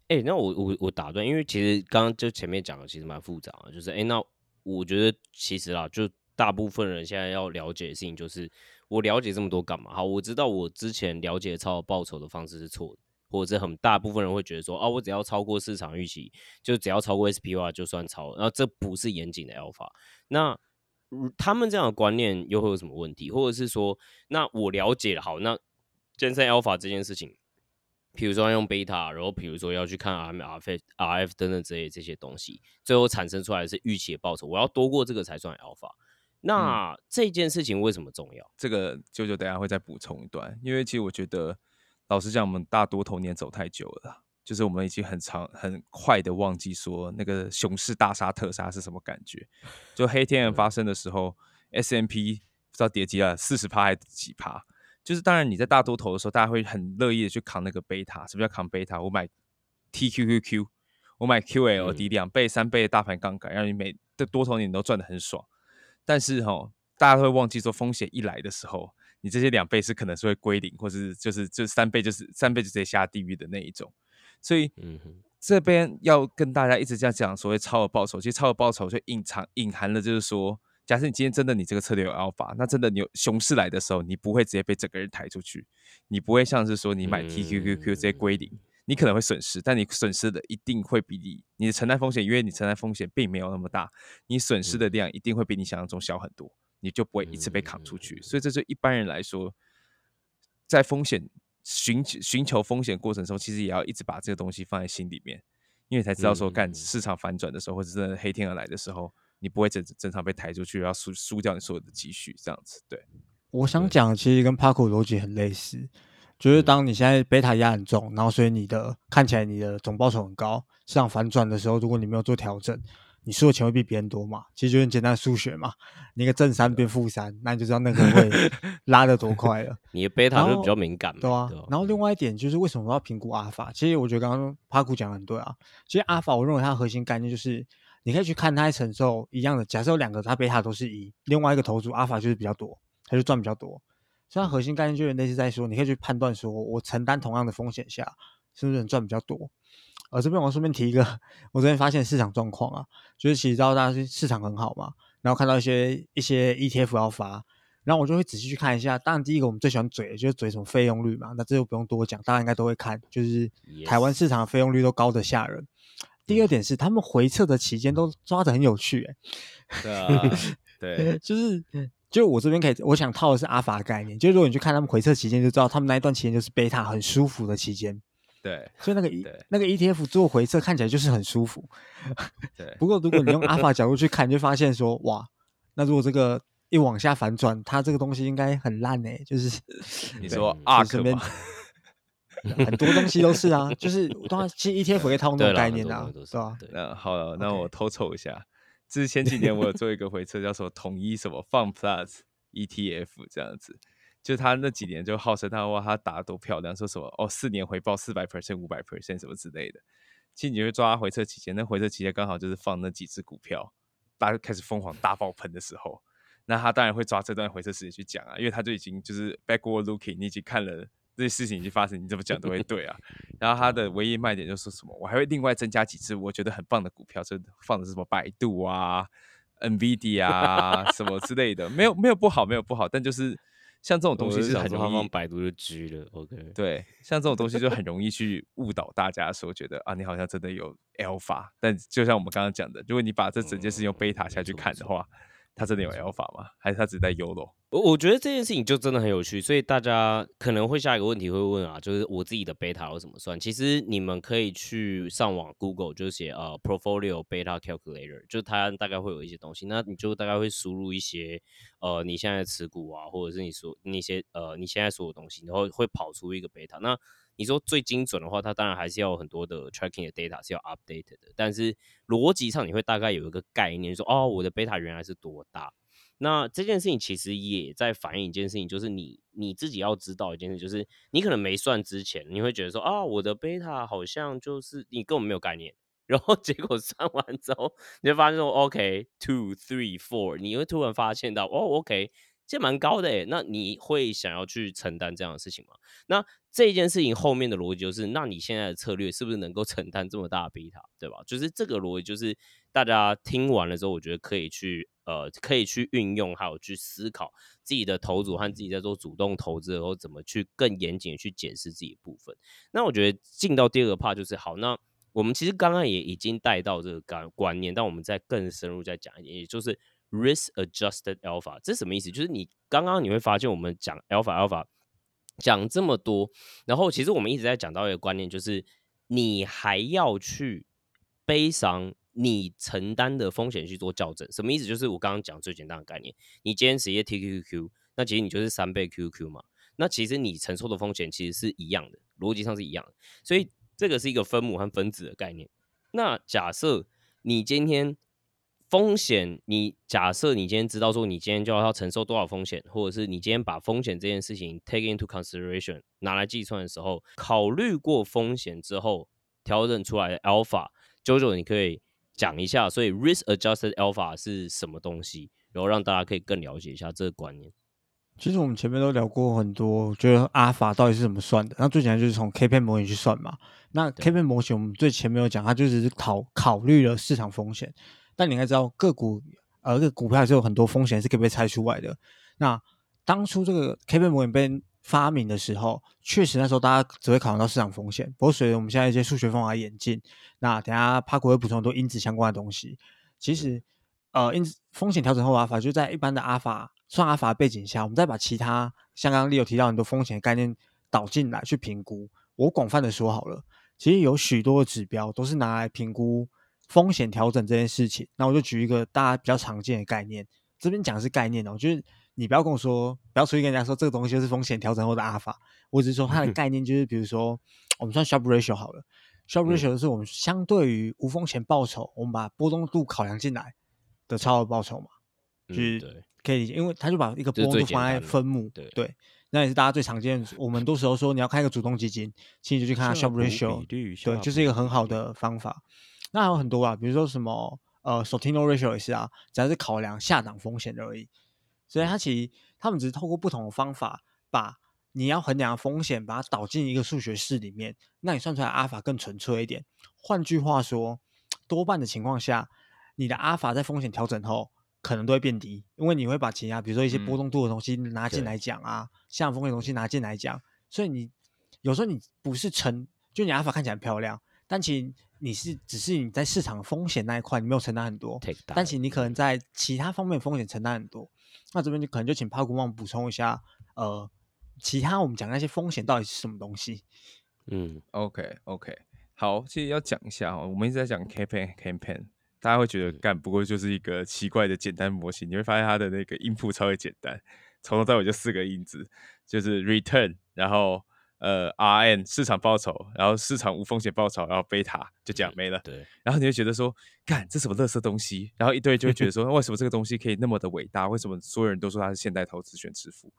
哎，那我我我打断，因为其实刚刚就前面讲的其实蛮复杂的，就是哎，那我觉得其实啦，就大部分人现在要了解的事情就是，我了解这么多干嘛？好，我知道我之前了解超额报酬的方式是错的，或者是很大部分人会觉得说，哦，我只要超过市场预期，就只要超过 SPY 就算超，然后这不是严谨的 alpha，那。他们这样的观念又会有什么问题？或者是说，那我了解了，好，那健身 alpha 这件事情，比如说要用贝塔，然后比如说要去看 R R F R F 等等之类这些东西，最后产生出来是预期的报酬，我要多过这个才算 alpha。那这件事情为什么重要？这个舅舅等下会再补充一段，因为其实我觉得，老实讲，我们大多头年走太久了。就是我们已经很长很快的忘记说那个熊市大杀特杀是什么感觉。就黑天鹅发生的时候，S M P 不知道跌几了四十趴还是几趴。就是当然你在大多头的时候，大家会很乐意的去扛那个贝塔。什么叫扛贝塔？我买 T Q Q Q，我买 Q L D 两倍三倍的大盘杠杆，让你每的多头你都赚的很爽。但是哈，大家会忘记说风险一来的时候，你这些两倍是可能是会归零，或是就是就三倍就是三倍就直接下地狱的那一种。所以，嗯这边要跟大家一直这样讲，所谓超额报酬，其实超额报酬就隐藏隐含了，就是说，假设你今天真的你这个策略有 alpha，那真的你有熊市来的时候，你不会直接被整个人抬出去，你不会像是说你买 TQQQ 直接归零，你可能会损失，但你损失的一定会比你你的承担风险，因为你承担风险并没有那么大，你损失的量一定会比你想象中小很多，你就不会一次被扛出去。所以，这对一般人来说，在风险。寻寻求风险过程中，其实也要一直把这个东西放在心里面，因为才知道说，干市场反转的时候，或者真的黑天鹅来的时候，你不会正正常被抬出去，要输输掉你所有的积蓄，这样子。对，我想讲，其实跟 Paco 逻辑很类似，就是当你现在贝塔压很重，然后所以你的看起来你的总报酬很高，市场反转的时候，如果你没有做调整。你输的钱会比别人多嘛？其实就很简单数学嘛，你一个正三变负三，那你就知道那个会 *laughs* 拉的多快了。你的贝塔就比较敏感，对啊。然后另外一点就是为什么要评估阿尔法？其实我觉得刚刚帕库讲的很对啊。其实阿尔法，我认为它的核心概念就是你可以去看它承受一样的，假设有两个它贝塔都是一，另外一个投注阿尔法就是比较多，它就赚比较多。所以它核心概念就是类似在说，你可以去判断说我承担同样的风险下，是不是能赚比较多。呃，这边我顺便提一个，我昨天发现市场状况啊，就是其实知道大家市场很好嘛，然后看到一些一些 ETF 要发，然后我就会仔细去看一下。当然，第一个我们最喜欢嘴，就是嘴什么费用率嘛，那这就不用多讲，大家应该都会看，就是台湾市场的费用率都高的吓人。第二点是他们回撤的期间都抓的很有趣，哎，对啊，对，*laughs* 就是就我这边可以，我想套的是阿法概念，就是如果你去看他们回撤期间，就知道他们那一段期间就是贝塔很舒服的期间。对，所以那个 E 那个 ETF 做回撤看起来就是很舒服。对，*laughs* 不过如果你用阿法角度去看，就发现说，哇，那如果这个一往下反转，它这个东西应该很烂哎。就是 *laughs* 你说阿克边很多东西都是啊，就是当然其实 *laughs* ETF 会套那种概念啊，是吧？那好了，那我偷凑一下，是前几年我有做一个回撤，叫什么统一什么放 Plus ETF 这样子。就他那几年就号称他哇，他打的多漂亮，说什么哦，四年回报四百 percent、五百 percent 什么之类的。其实你会抓回撤期间，那回撤期间刚好就是放那几只股票，大家开始疯狂大爆喷的时候，那他当然会抓这段回撤时间去讲啊，因为他就已经就是 backward looking，你已经看了这些事情已经发生，你怎么讲都会对啊。然后它的唯一卖点就是什么，我还会另外增加几只我觉得很棒的股票，就放的是什么百度啊、NVD 啊什么之类的，没有没有不好，没有不好，但就是。像这种东西是很容易，百度就狙了。OK，对，像这种东西就很容易去误导大家，说觉得啊，你好像真的有 Alpha，但就像我们刚刚讲的，如果你把这整件事用贝塔下去看的话。它真的有 alpha 吗？还是它只在 Uro？我我觉得这件事情就真的很有趣，所以大家可能会下一个问题会问啊，就是我自己的 beta 要怎么算？其实你们可以去上网 Google，就写呃 portfolio beta calculator，就它大概会有一些东西，那你就大概会输入一些呃你现在持股啊，或者是你说那些呃你现在所有东西，然后会跑出一个 beta。那你说最精准的话，它当然还是要有很多的 tracking 的 data 是要 update 的，但是逻辑上你会大概有一个概念，说哦，我的 beta 原来是多大？那这件事情其实也在反映一件事情，就是你你自己要知道一件事，就是你可能没算之前，你会觉得说啊，我的贝塔好像就是你根本没有概念，*laughs* 然后结果算完之后，你就发现说 OK two three four，你会突然发现到哦 OK。这蛮高的诶。那你会想要去承担这样的事情吗？那这件事情后面的逻辑就是，那你现在的策略是不是能够 *laughs* 承担这么大的贝塔，对吧？就是这个逻辑，就是大家听完了之后，我觉得可以去呃，可以去运用，还有去思考自己的投组和自己在做主动投资的时候，怎么去更严谨的去检视自己的部分。那我觉得进到第二个 part 就是好，那我们其实刚刚也已经带到这个观观念，但我们再更深入再讲一点，也就是 risk adjusted alpha，这是什么意思？就是你刚刚你会发现我们讲 alpha alpha。讲这么多，然后其实我们一直在讲到一个观念，就是你还要去悲伤你承担的风险去做校正。什么意思？就是我刚刚讲最简单的概念，你今天直接 TQQQ，那其实你就是三倍 QQ 嘛。那其实你承受的风险其实是一样的，逻辑上是一样的。所以这个是一个分母和分子的概念。那假设你今天。风险，你假设你今天知道说你今天就要承受多少风险，或者是你今天把风险这件事情 take into consideration 拿来计算的时候，考虑过风险之后调整出来的 alpha，九九你可以讲一下，所以 risk adjusted alpha 是什么东西，然后让大家可以更了解一下这个观念。其实我们前面都聊过很多，觉得阿尔法到底是怎么算的？那最简单就是从 K 线模型去算嘛。那 K 线模型我们最前面有讲，它就只是考考虑了市场风险。但你应该知道，个股呃，个股票还是有很多风险是可以被猜出来的。那当初这个 K 线模型被发明的时候，确实那时候大家只会考虑到市场风险。不过随着我们现在一些数学方法演进，那等下帕古会补充很多因子相关的东西。其实呃，因子风险调整后阿尔法就在一般的阿尔法算阿尔法背景下，我们再把其他像刚刚有提到很多风险概念导进来去评估。我广泛的说好了，其实有许多指标都是拿来评估。风险调整这件事情，那我就举一个大家比较常见的概念，这边讲的是概念哦，就是你不要跟我说，不要出去跟人家说这个东西就是风险调整后的阿尔法，我只是说它的概念就是，比如说我们算 Sharpe ratio 好了，Sharpe ratio 是我们相对于无风险报酬，我们把波动度考量进来的超额报酬嘛，就是可以理解，因为他就把一个波动度放在分母，对，那也是大家最常见。我们多时候说你要开一个主动基金，其实就去看 Sharpe ratio，对，就是一个很好的方法。那还有很多啊，比如说什么呃，Sortino ratio 也是啊，只要是考量下档风险的而已。所以它其实他们只是透过不同的方法，把你要衡量的风险，把它导进一个数学式里面，那你算出来阿尔法更纯粹一点。换句话说，多半的情况下，你的阿尔法在风险调整后可能都会变低，因为你会把其他比如说一些波动度的东西拿进来讲啊，下风险东西拿进来讲，所以你有时候你不是成，就你阿尔法看起来漂亮，但其实。你是只是你在市场风险那一块你没有承担很多，但其实你可能在其他方面风险承担很多。那这边就可能就请帕古旺补充一下，呃，其他我们讲那些风险到底是什么东西？嗯，OK OK，好，其实要讲一下哦，我们一直在讲 campaign campaign，大家会觉得干不过就是一个奇怪的简单模型，你会发现它的那个音符超级简单，从头到尾就四个音字，就是 return，然后。呃，RN 市场报酬，然后市场无风险报酬，然后贝塔就这样没了。对，然后你就觉得说，干这什么垃圾东西？然后一堆就会觉得说，*laughs* 为什么这个东西可以那么的伟大？为什么所有人都说它是现代投资选支付？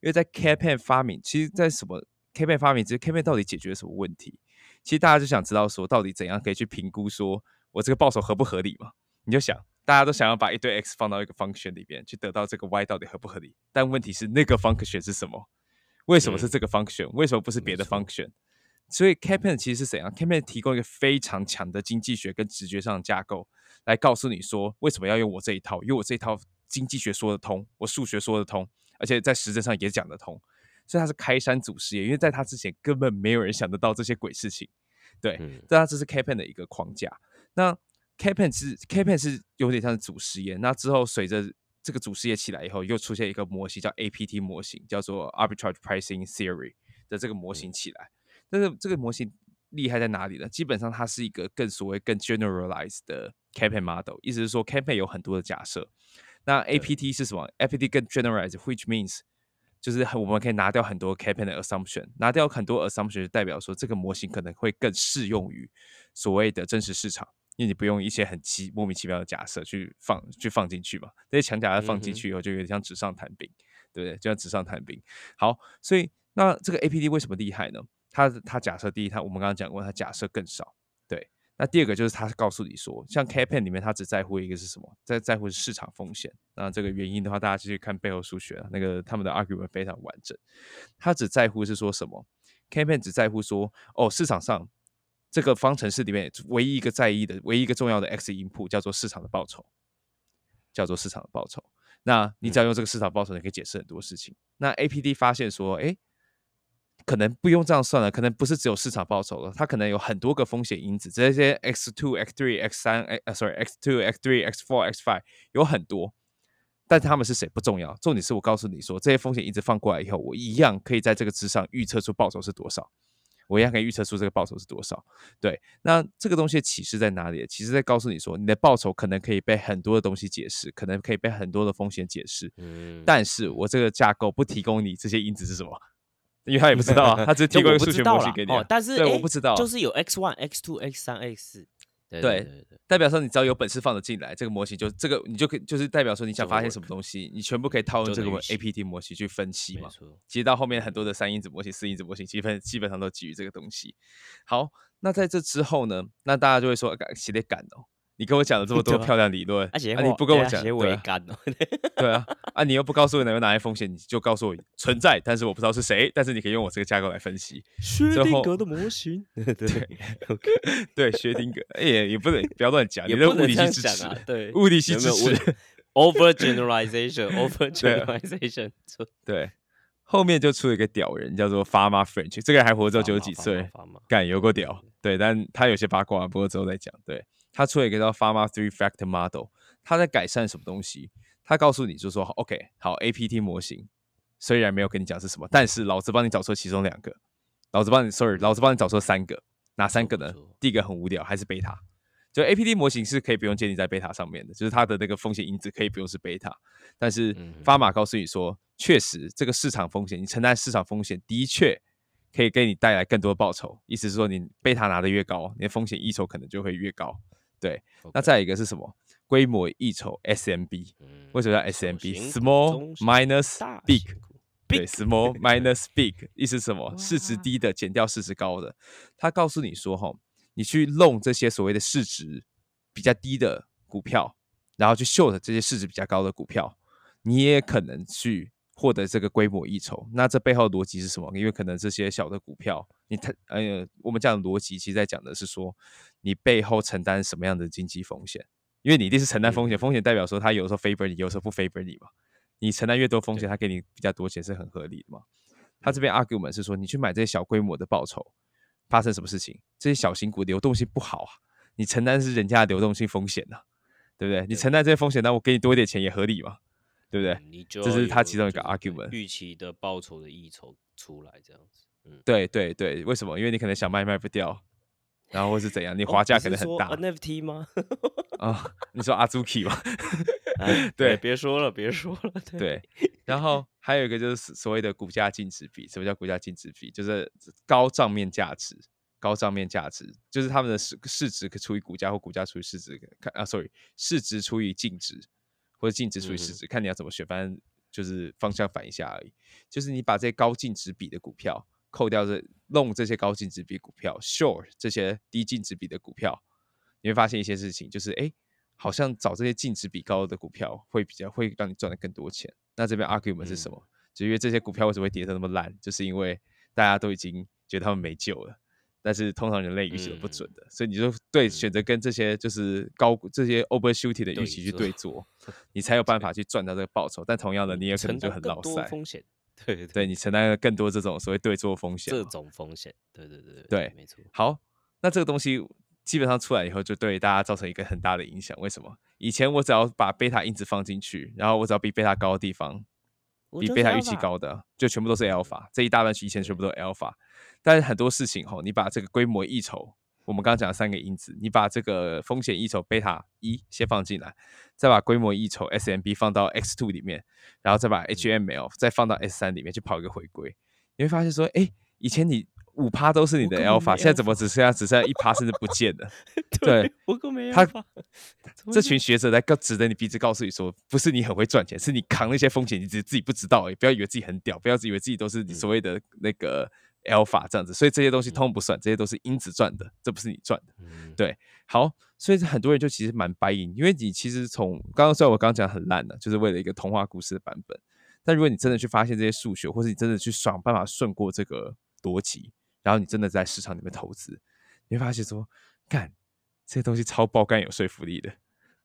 因为在 Capan 发明，其实在什么 Capan 发明，其实 Capan 到底解决了什么问题？其实大家就想知道说，到底怎样可以去评估说我这个报酬合不合理嘛？你就想，大家都想要把一堆 X 放到一个 function 里边，去得到这个 Y 到底合不合理？但问题是那个 function 是什么？为什么是这个 function？为什么不是别的 function？所以 Capan 其实是怎样？Capan 提供一个非常强的经济学跟直觉上的架构，来告诉你说为什么要用我这一套，因为我这一套经济学说得通，我数学说得通，而且在实证上也讲得通。所以他是开山祖师爷，因为在他之前根本没有人想得到这些鬼事情。对，那这是 Capan 的一个框架。那 Capan 是 Capan 是有点像是祖师爷。那之后随着这个主事业起来以后，又出现一个模型叫 APT 模型，叫做 Arbitrage Pricing Theory 的这个模型起来。但是这个模型厉害在哪里呢？基本上它是一个更所谓更 generalized 的 campaign model，意思是说 campaign 有很多的假设。那 APT 是什么？APT 更 generalized，which means 就是我们可以拿掉很多 campaign 的 assumption，拿掉很多 assumption，就代表说这个模型可能会更适用于所谓的真实市场。因为你不用一些很奇莫名其妙的假设去放去放进去嘛，这些强假设放进去以后就有点像纸上谈兵，对不对？就像纸上谈兵。好，所以那这个 APD 为什么厉害呢？它它假设第一，它我们刚刚讲过，它假设更少。对，那第二个就是他告诉你说，像 campaign 里面它只在乎一个是什么，在在乎是市场风险。那这个原因的话，大家继续看背后数学啊，那个他们的 argument 非常完整。他只在乎是说什么，campaign 只在乎说，哦，市场上这个方程式里面唯一一个在意的、唯一一个重要的 x input 叫做市场的报酬，叫做市场的报酬。那你只要用这个市场报酬，你可以解释很多事情。那 APD 发现说，哎。可能不用这样算了，可能不是只有市场报酬了，它可能有很多个风险因子，这些 x two、x three、x 三，哎，sorry，x two、x three、x four、x five 有很多，但他们是谁不重要，重点是我告诉你说，这些风险因子放过来以后，我一样可以在这个之上预测出报酬是多少，我一样可以预测出这个报酬是多少。对，那这个东西的启示在哪里？其实在告诉你说，你的报酬可能可以被很多的东西解释，可能可以被很多的风险解释，嗯，但是我这个架构不提供你这些因子是什么。*laughs* 因为他也不知道啊，*laughs* 他只提供一个数学模型给你。哦但是，对，我不知道，就是有 x one、x two、x 三、x 四。对，代表说你只要有本事放得进来，这个模型就这个你就可以，就是代表说你想发现什么东西，你全部可以套用这个 APT 模型去分析嘛。其实到后面很多的三因子模型、四因子模型，基本基本上都基于这个东西。好，那在这之后呢，那大家就会说，写得赶哦。你跟我讲了这么多漂亮理论，啊，你不跟我讲，对啊，*laughs* 对啊，*laughs* 啊，你又不告诉我有哪些风险，你就告诉我存在，但是我不知道是谁，但是你可以用我这个架构来分析。薛定格的模型，*laughs* 对对，薛定格，哎，也不能不要乱讲，也不能物理系支持，对，物理系支持，over generalization，over generalization，对，后面就出了一个屌人，叫做 Farmer French，这个人还活着九十几岁，干有够屌，对，但他有些八卦，不过之后再讲，对。他出了一个叫 Pharma Three Factor Model，他在改善什么东西？他告诉你就说，OK，好，APT 模型虽然没有跟你讲是什么，但是老子帮你找出其中两个，老子帮你，sorry，老子帮你找出三个，哪三个呢？第一个很无聊，还是贝塔。就 APT 模型是可以不用建立在贝塔上面的，就是它的那个风险因子可以不用是贝塔。但是 Pharma 告诉你说，确实这个市场风险，你承担市场风险的确可以给你带来更多报酬。意思是说，你贝塔拿的越高，你的风险溢酬可能就会越高。对，那再一个是什么？规模溢酬 SMB，为什么叫 SMB？Small *laughs* minus big，对，Small minus big，意思是什么？市值低的减掉市值高的。他告诉你说，哈，你去弄这些所谓的市值比较低的股票，然后去 short 这些市值比较高的股票，你也可能去。获得这个规模溢酬，那这背后逻辑是什么？因为可能这些小的股票，你太呃，我们讲的逻辑其实在讲的是说，你背后承担什么样的经济风险？因为你一定是承担风险，风险代表说他有时候 favor 你，有时候不 favor 你嘛。你承担越多风险，他给你比较多钱是很合理的嘛。他这边 argument 是说，你去买这些小规模的报酬，发生什么事情？这些小型股流动性不好啊，你承担是人家的流动性风险呐，对不对？你承担这些风险，那我给你多一点钱也合理嘛。对不对？这是他其中一个 argument，预期的报酬的溢酬出来这样子。嗯，对对对，为什么？因为你可能想卖卖不掉，然后或是怎样，你 *laughs* 滑价可能很大。NFT *laughs* 吗？啊，你说阿朱 K 吗？对，别说了，别说了。对，然后还有一个就是所谓的股价净值比。什么叫股价净值比？就是高账面价值，高账面价值就是他们的市市值可除以股价，或股价除以市值。看啊，sorry，市值除以净值。或者净值除以市值，看你要怎么选，反正就是方向反一下而已。就是你把这些高净值比的股票扣掉，这弄这些高净值比股票，short 这些低净值比的股票，你会发现一些事情，就是哎，好像找这些净值比高的股票会比较会让你赚的更多钱。那这边 argument 是什么？就因为这些股票为什么会跌得那么烂，就是因为大家都已经觉得他们没救了。但是通常人类预期都不准的，所以你就对选择跟这些就是高这些 overshooting 的预期去对做，*laughs* 你才有办法去赚到这个报酬。但同样的，你也可能就很老塞风险，对对，你承担了更多这种所谓对做风险，这种风险，对对对对，没错。好，那这个东西基本上出来以后，就对大家造成一个很大的影响。为什么？以前我只要把贝塔因子放进去，然后我只要比贝塔高的地方，比贝塔预期高的，就全部都是 alpha。这一大段以前全部都是 alpha。但是很多事情哈，你把这个规模溢酬，我们刚刚讲的三个因子，你把这个风险溢酬贝塔一先放进来，再把规模溢酬 SMB 放到 X two 里面，然后再把 HML 再放到 S 三里面去跑一个回归，你会发现说，哎，以前你五趴都是你的 alpha，现在怎么只剩下只剩下一趴，甚至不见了？*laughs* 对，我够没有他 *laughs* 这群学者在告指着你鼻子告诉你说，不是你很会赚钱，是你扛那些风险，你只自己不知道。哎，不要以为自己很屌，不要以为自己都是你所谓的那个。Alpha 这样子，所以这些东西通不算，这些都是因子赚的，这不是你赚的。嗯对，好，所以很多人就其实蛮白银，因为你其实从刚刚虽然我刚刚讲很烂的，就是为了一个童话故事的版本，但如果你真的去发现这些数学，或是你真的去想办法顺过这个逻辑，然后你真的在市场里面投资，你会发现说，干这些东西超爆干有说服力的。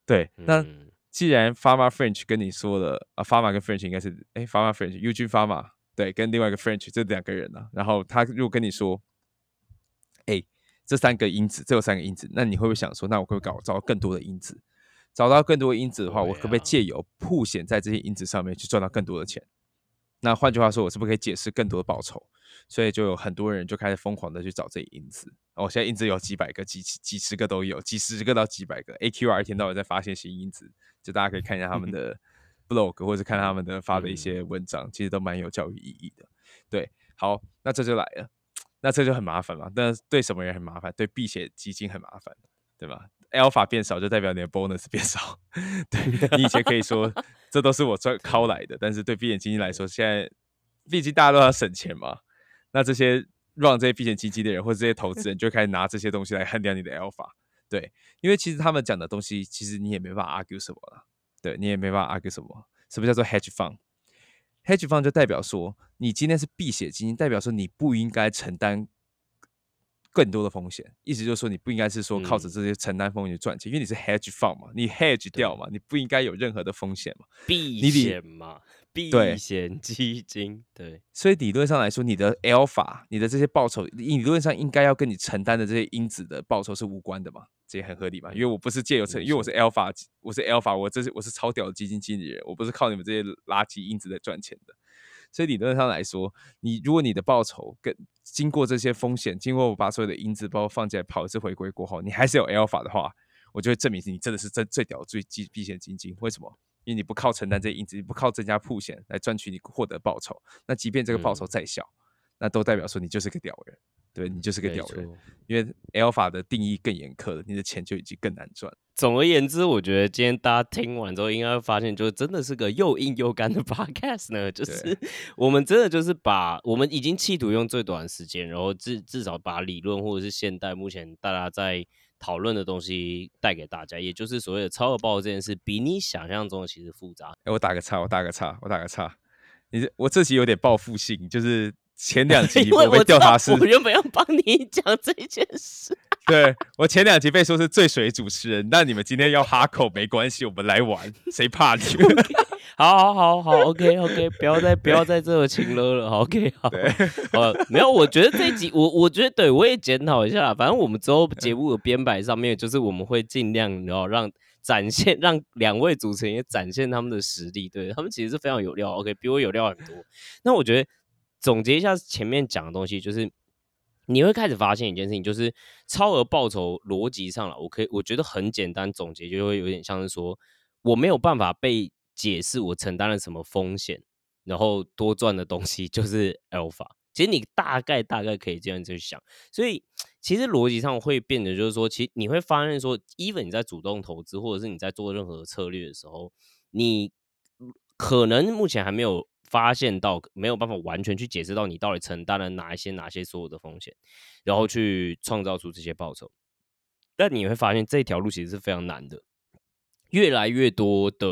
对，那嗯既然 Pharma French 跟你说了啊，Pharma 跟 French 应该是哎，Pharma French UG Pharma 对，跟另外一个 French 这两个人啊，然后他如果跟你说，哎，这三个因子，这有三个因子，那你会不会想说，那我会不会搞找到更多的因子？找到更多的因子的话，我可不可以啊借由铺显在这些因子上面去赚到更多的钱？那换句话说，我是不是可以解释更多的报酬？所以就有很多人就开始疯狂的去找这些因子。哦，现在因子有几百个、几几十个都有，几十个到几百个。AQR 一天到晚在发现新因子，就大家可以看一下他们 *laughs* 的 blog 或者看他们的发的一些文章，其实都蛮有教育意义的。对，好，那这就来了，那这就很麻烦嘛。但是对什么人很麻烦？对避险基金很麻烦，对吧？alpha 变少就代表你的 bonus 变少。*laughs* 对你以前可以说 *laughs* 这都是我赚靠来的，但是对避险基金来说，现在毕竟大家都要省钱嘛，那这些让这些避险基金的人或者这些投资人 *laughs* 就开始拿这些东西来衡量你的 alpha。对，因为其实他们讲的东西，其实你也没办法 argue 什么了，对你也没办法 argue 什么。什么叫做 hedge fund？hedge fund 就代表说，你今天是避险基金，代表说你不应该承担更多的风险。意思就是说，你不应该是说靠着嗯这些承担风险去赚钱，因为你是 hedge fund 嘛，你 hedge 掉嘛，你不应该有任何的风险嘛。避险嘛，避险基金，对，所以理论上来说，你的 alpha，你的这些报酬，理论上应该要跟你承担的这些因子的报酬是无关的嘛，这也很合理嘛。因为我不是借由成，因为我是 alpha，我是 alpha，我这是我是超屌的基金经理人，我不是靠你们这些垃圾因子在赚钱的。所以理论上来说，你如果你的报酬跟经过这些风险，经过我把所有的因子包括放进来跑一次回归过后，你还是有 alpha 的话，我就会证明你真的是真最屌最基避险基金。为什么？因为你不靠承担这些因子，你不靠增加铺险来赚取你获得报酬，那即便这个报酬嗯再小，那都代表说你就是个屌人，对你就是个屌人。因为 alpha 的定义更严苛了，你的钱就已经更难赚。总而言之，我觉得今天大家听完之后，应该会发现，就真的是个又硬又干的 *laughs* podcast 呢。就是我们真的就是把我们已经企图用最短的时间，然后至至少把理论或者是现代目前大家在讨论的东西带给大家，也就是所谓的超额报这件事，比你想象中的其实复杂。哎，我打个叉，我打个叉，我打个叉。你这我这期有点报复性，就是前两集 *laughs* 我被调查师，我原本要帮你 *laughs* 讲这件事。*laughs* 对我前两集被说是最水主持人，那你们今天要哈口没关系，我们来玩，谁怕你们？好好好好，OK OK，不要再不要再这么情了了，OK 好，呃，没有，我觉得这一集我我觉得对我也检讨一下，反正我们之后节目的编排上面，就是我们会尽量然后让展现让两位主持人也展现他们的实力，对他们其实是非常有料，OK，比我有料很多。那我觉得总结一下前面讲的东西，就是你会开始发现一件事情，就是超额报酬逻辑上了，我可以我觉得很简单总结，就会有点像是说我没有办法被解释我承担了什么风险，然后多赚的东西就是 alpha。其实你大概大概可以这样去想，所以其实逻辑上会变得就是说，其实你会发现说，even 你在主动投资或者是你在做任何策略的时候，你可能目前还没有发现到，没有办法完全去解释到你到底承担了哪一些哪些所有的风险，然后去创造出这些报酬。但你会发现这条路其实是非常难的，越来越多的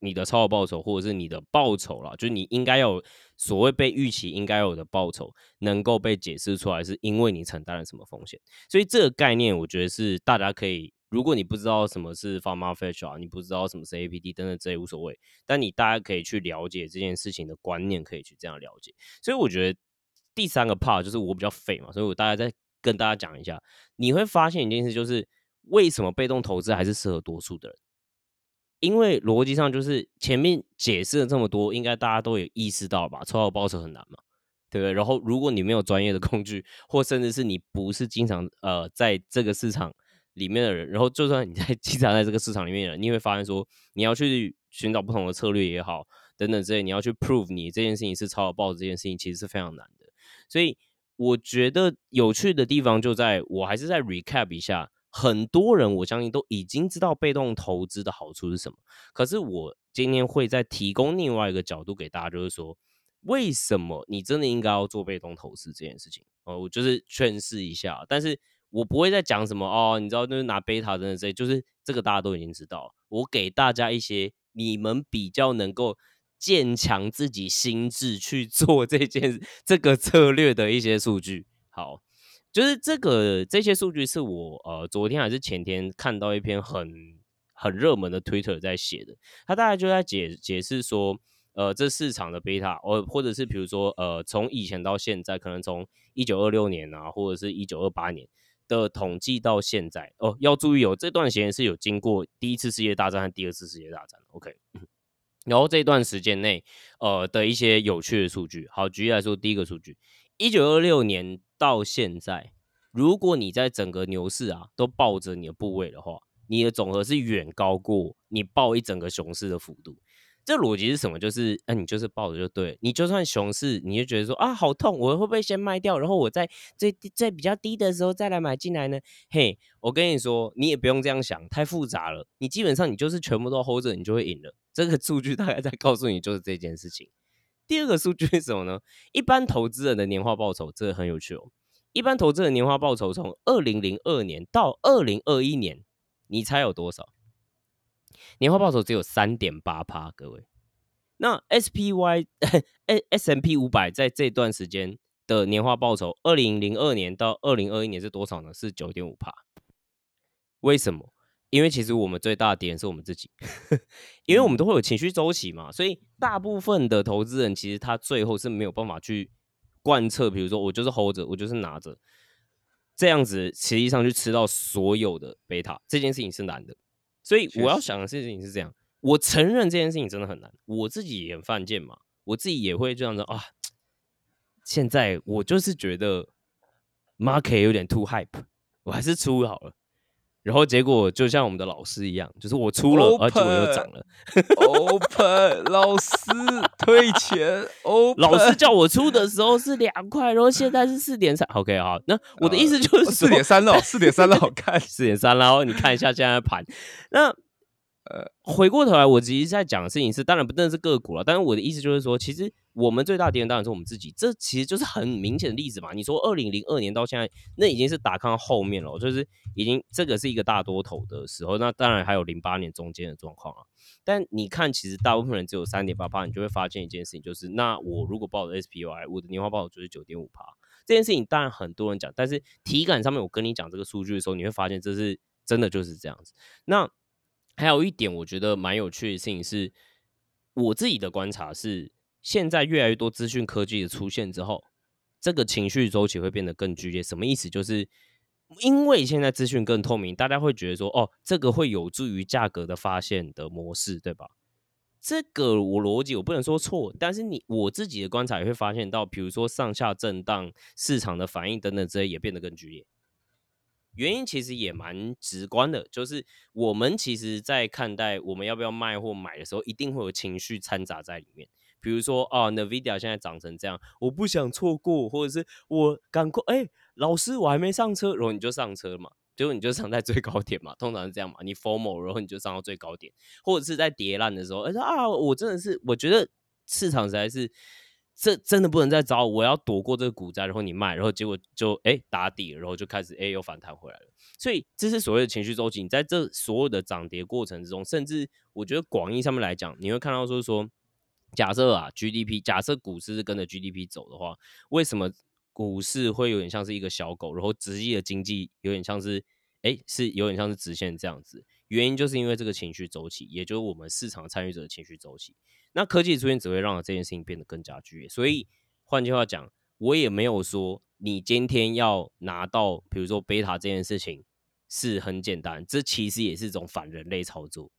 你的超额报酬或者是你的报酬啦，就是你应该有所谓被预期应该有的报酬，能够被解释出来，是因为你承担了什么风险。所以这个概念，我觉得是大家可以，如果你不知道什么是 farmer fetch 啊，你不知道什么是 APD 等等，这也无所谓。但你大家可以去了解这件事情的观念，可以去这样了解。所以我觉得第三个 part 就是我比较废嘛，所以我大概再跟大家讲一下，你会发现一件事，就是为什么被动投资还是适合多数的人。因为逻辑上就是前面解释了这么多，应该大家都有意识到吧？抽到报酬很难嘛，对不对？然后如果你没有专业的工具，或甚至是你不是经常呃在这个市场里面的人，然后就算你在 *laughs* 经常在这个市场里面的人，你会发现说你要去寻找不同的策略也好，等等之类，你要去 prove 你这件事情是超额报这件事情，其实是非常难的。所以我觉得有趣的地方就在我还是在 recap 一下。很多人我相信都已经知道被动投资的好处是什么，可是我今天会再提供另外一个角度给大家，就是说，为什么你真的应该要做被动投资这件事情？哦，我就是劝示一下，但是我不会再讲什么哦，你知道，就是拿贝塔真的这，就是这个大家都已经知道。我给大家一些你们比较能够建强自己心智去做这件这个策略的一些数据。好，就是这个这些数据是我呃昨天还是前天看到一篇很很热门的 Twitter 在写的，他大概就在解解释说。呃，这市场的贝塔，哦，或者是比如说，呃，从以前到现在，可能从一九二六年啊，或者是一九二八年的统计到现在，哦，要注意哦，这段时间是有经过第一次世界大战和第二次世界大战，OK。*laughs* 然后这段时间内，呃的一些有趣的数据，好，举例来说，第一个数据，一九二六年到现在，如果你在整个牛市啊都抱着你的部位的话，你的总和是远高过你抱一整个熊市的幅度。这逻辑是什么？就是，哎，你就是抱着就对，你就算熊市，你就觉得说啊，好痛，我会不会先卖掉，然后我在最在比较低的时候再来买进来呢？嘿，我跟你说，你也不用这样想，太复杂了。你基本上你就是全部都 hold 着，你就会赢了。这个数据大概在告诉你就是这件事情。第二个数据是什么呢？一般投资人的年化报酬，这个很有趣哦。一般投资人年化报酬从二零零二年到二零二一年，你猜有多少？年化报酬只有三点八趴，各位。那 SPY *laughs* S M P 五百在这段时间的年化报酬，二零零二年到二零二一年是多少呢？是九点五趴。为什么？因为其实我们最大的敌人是我们自己，*laughs* 因为我们都会有情绪周期嘛，所以大部分的投资人其实他最后是没有办法去贯彻，比如说我就是 hold 着，我就是拿着，这样子实际上去吃到所有的贝塔，这件事情是难的。所以我要想的事情是这样，我承认这件事情真的很难，我自己也犯贱嘛，我自己也会这样子啊。现在我就是觉得 market 有点 too hype，我还是出好了。然后结果就像我们的老师一样，就是我出了，而且我又涨了。Open 老师退钱。Open *laughs* 老师叫我出的时候是两块，然后现在是四点三。OK 好，那我的意思就是四点三了，四点三了，好 *laughs* 看四点三，然后你看一下现在盘，那。*laughs* 呃，回过头来，我其实在讲的事情是，当然不单是个股了，但是我的意思就是说，其实我们最大敌人当然是我们自己，这其实就是很明显的例子嘛。你说二零零二年到现在，那已经是打康后面了，就是已经这个是一个大多头的时候，那当然还有零八年中间的状况啊。但你看，其实大部分人只有三点八八，你就会发现一件事情，就是那我如果报的 SPY，我的年化报酬就是九点五趴。这件事情当然很多人讲，但是体感上面我跟你讲这个数据的时候，你会发现这是真的就是这样子。那还有一点，我觉得蛮有趣的事情是，我自己的观察是，现在越来越多资讯科技的出现之后，这个情绪周期会变得更剧烈。什么意思？就是因为现在资讯更透明，大家会觉得说，哦，这个会有助于价格的发现的模式，对吧？这个我逻辑我不能说错，但是你我自己的观察也会发现到，比如说上下震荡、市场的反应等等这些也变得更剧烈。原因其实也蛮直观的，就是我们其实，在看待我们要不要卖或买的时候，一定会有情绪掺杂在里面。比如说，啊，Nvidia 现在涨成这样，我不想错过，或者是我赶快，哎，老师，我还没上车，然后你就上车嘛，结果你就上在最高点嘛，通常是这样嘛，你 formal，然后你就上到最高点，或者是在跌烂的时候，哎说啊，我真的是，我觉得市场实在是。这真的不能再找我要躲过这个股灾，然后你卖，然后结果就哎打底，然后就开始哎又反弹回来了。所以这是所谓的情绪周期。你在这所有的涨跌过程之中，甚至我觉得广义上面来讲，你会看到说说，假设啊 GDP，假设股市是跟着 GDP 走的话，为什么股市会有点像是一个小狗，然后直接的经济有点像是哎是有点像是直线这样子？原因就是因为这个情绪周期，也就是我们市场参与者的情绪周期。那科技出现只会让这件事情变得更加剧烈，所以换句话讲，我也没有说你今天要拿到，比如说贝塔这件事情是很简单，这其实也是一种反人类操作。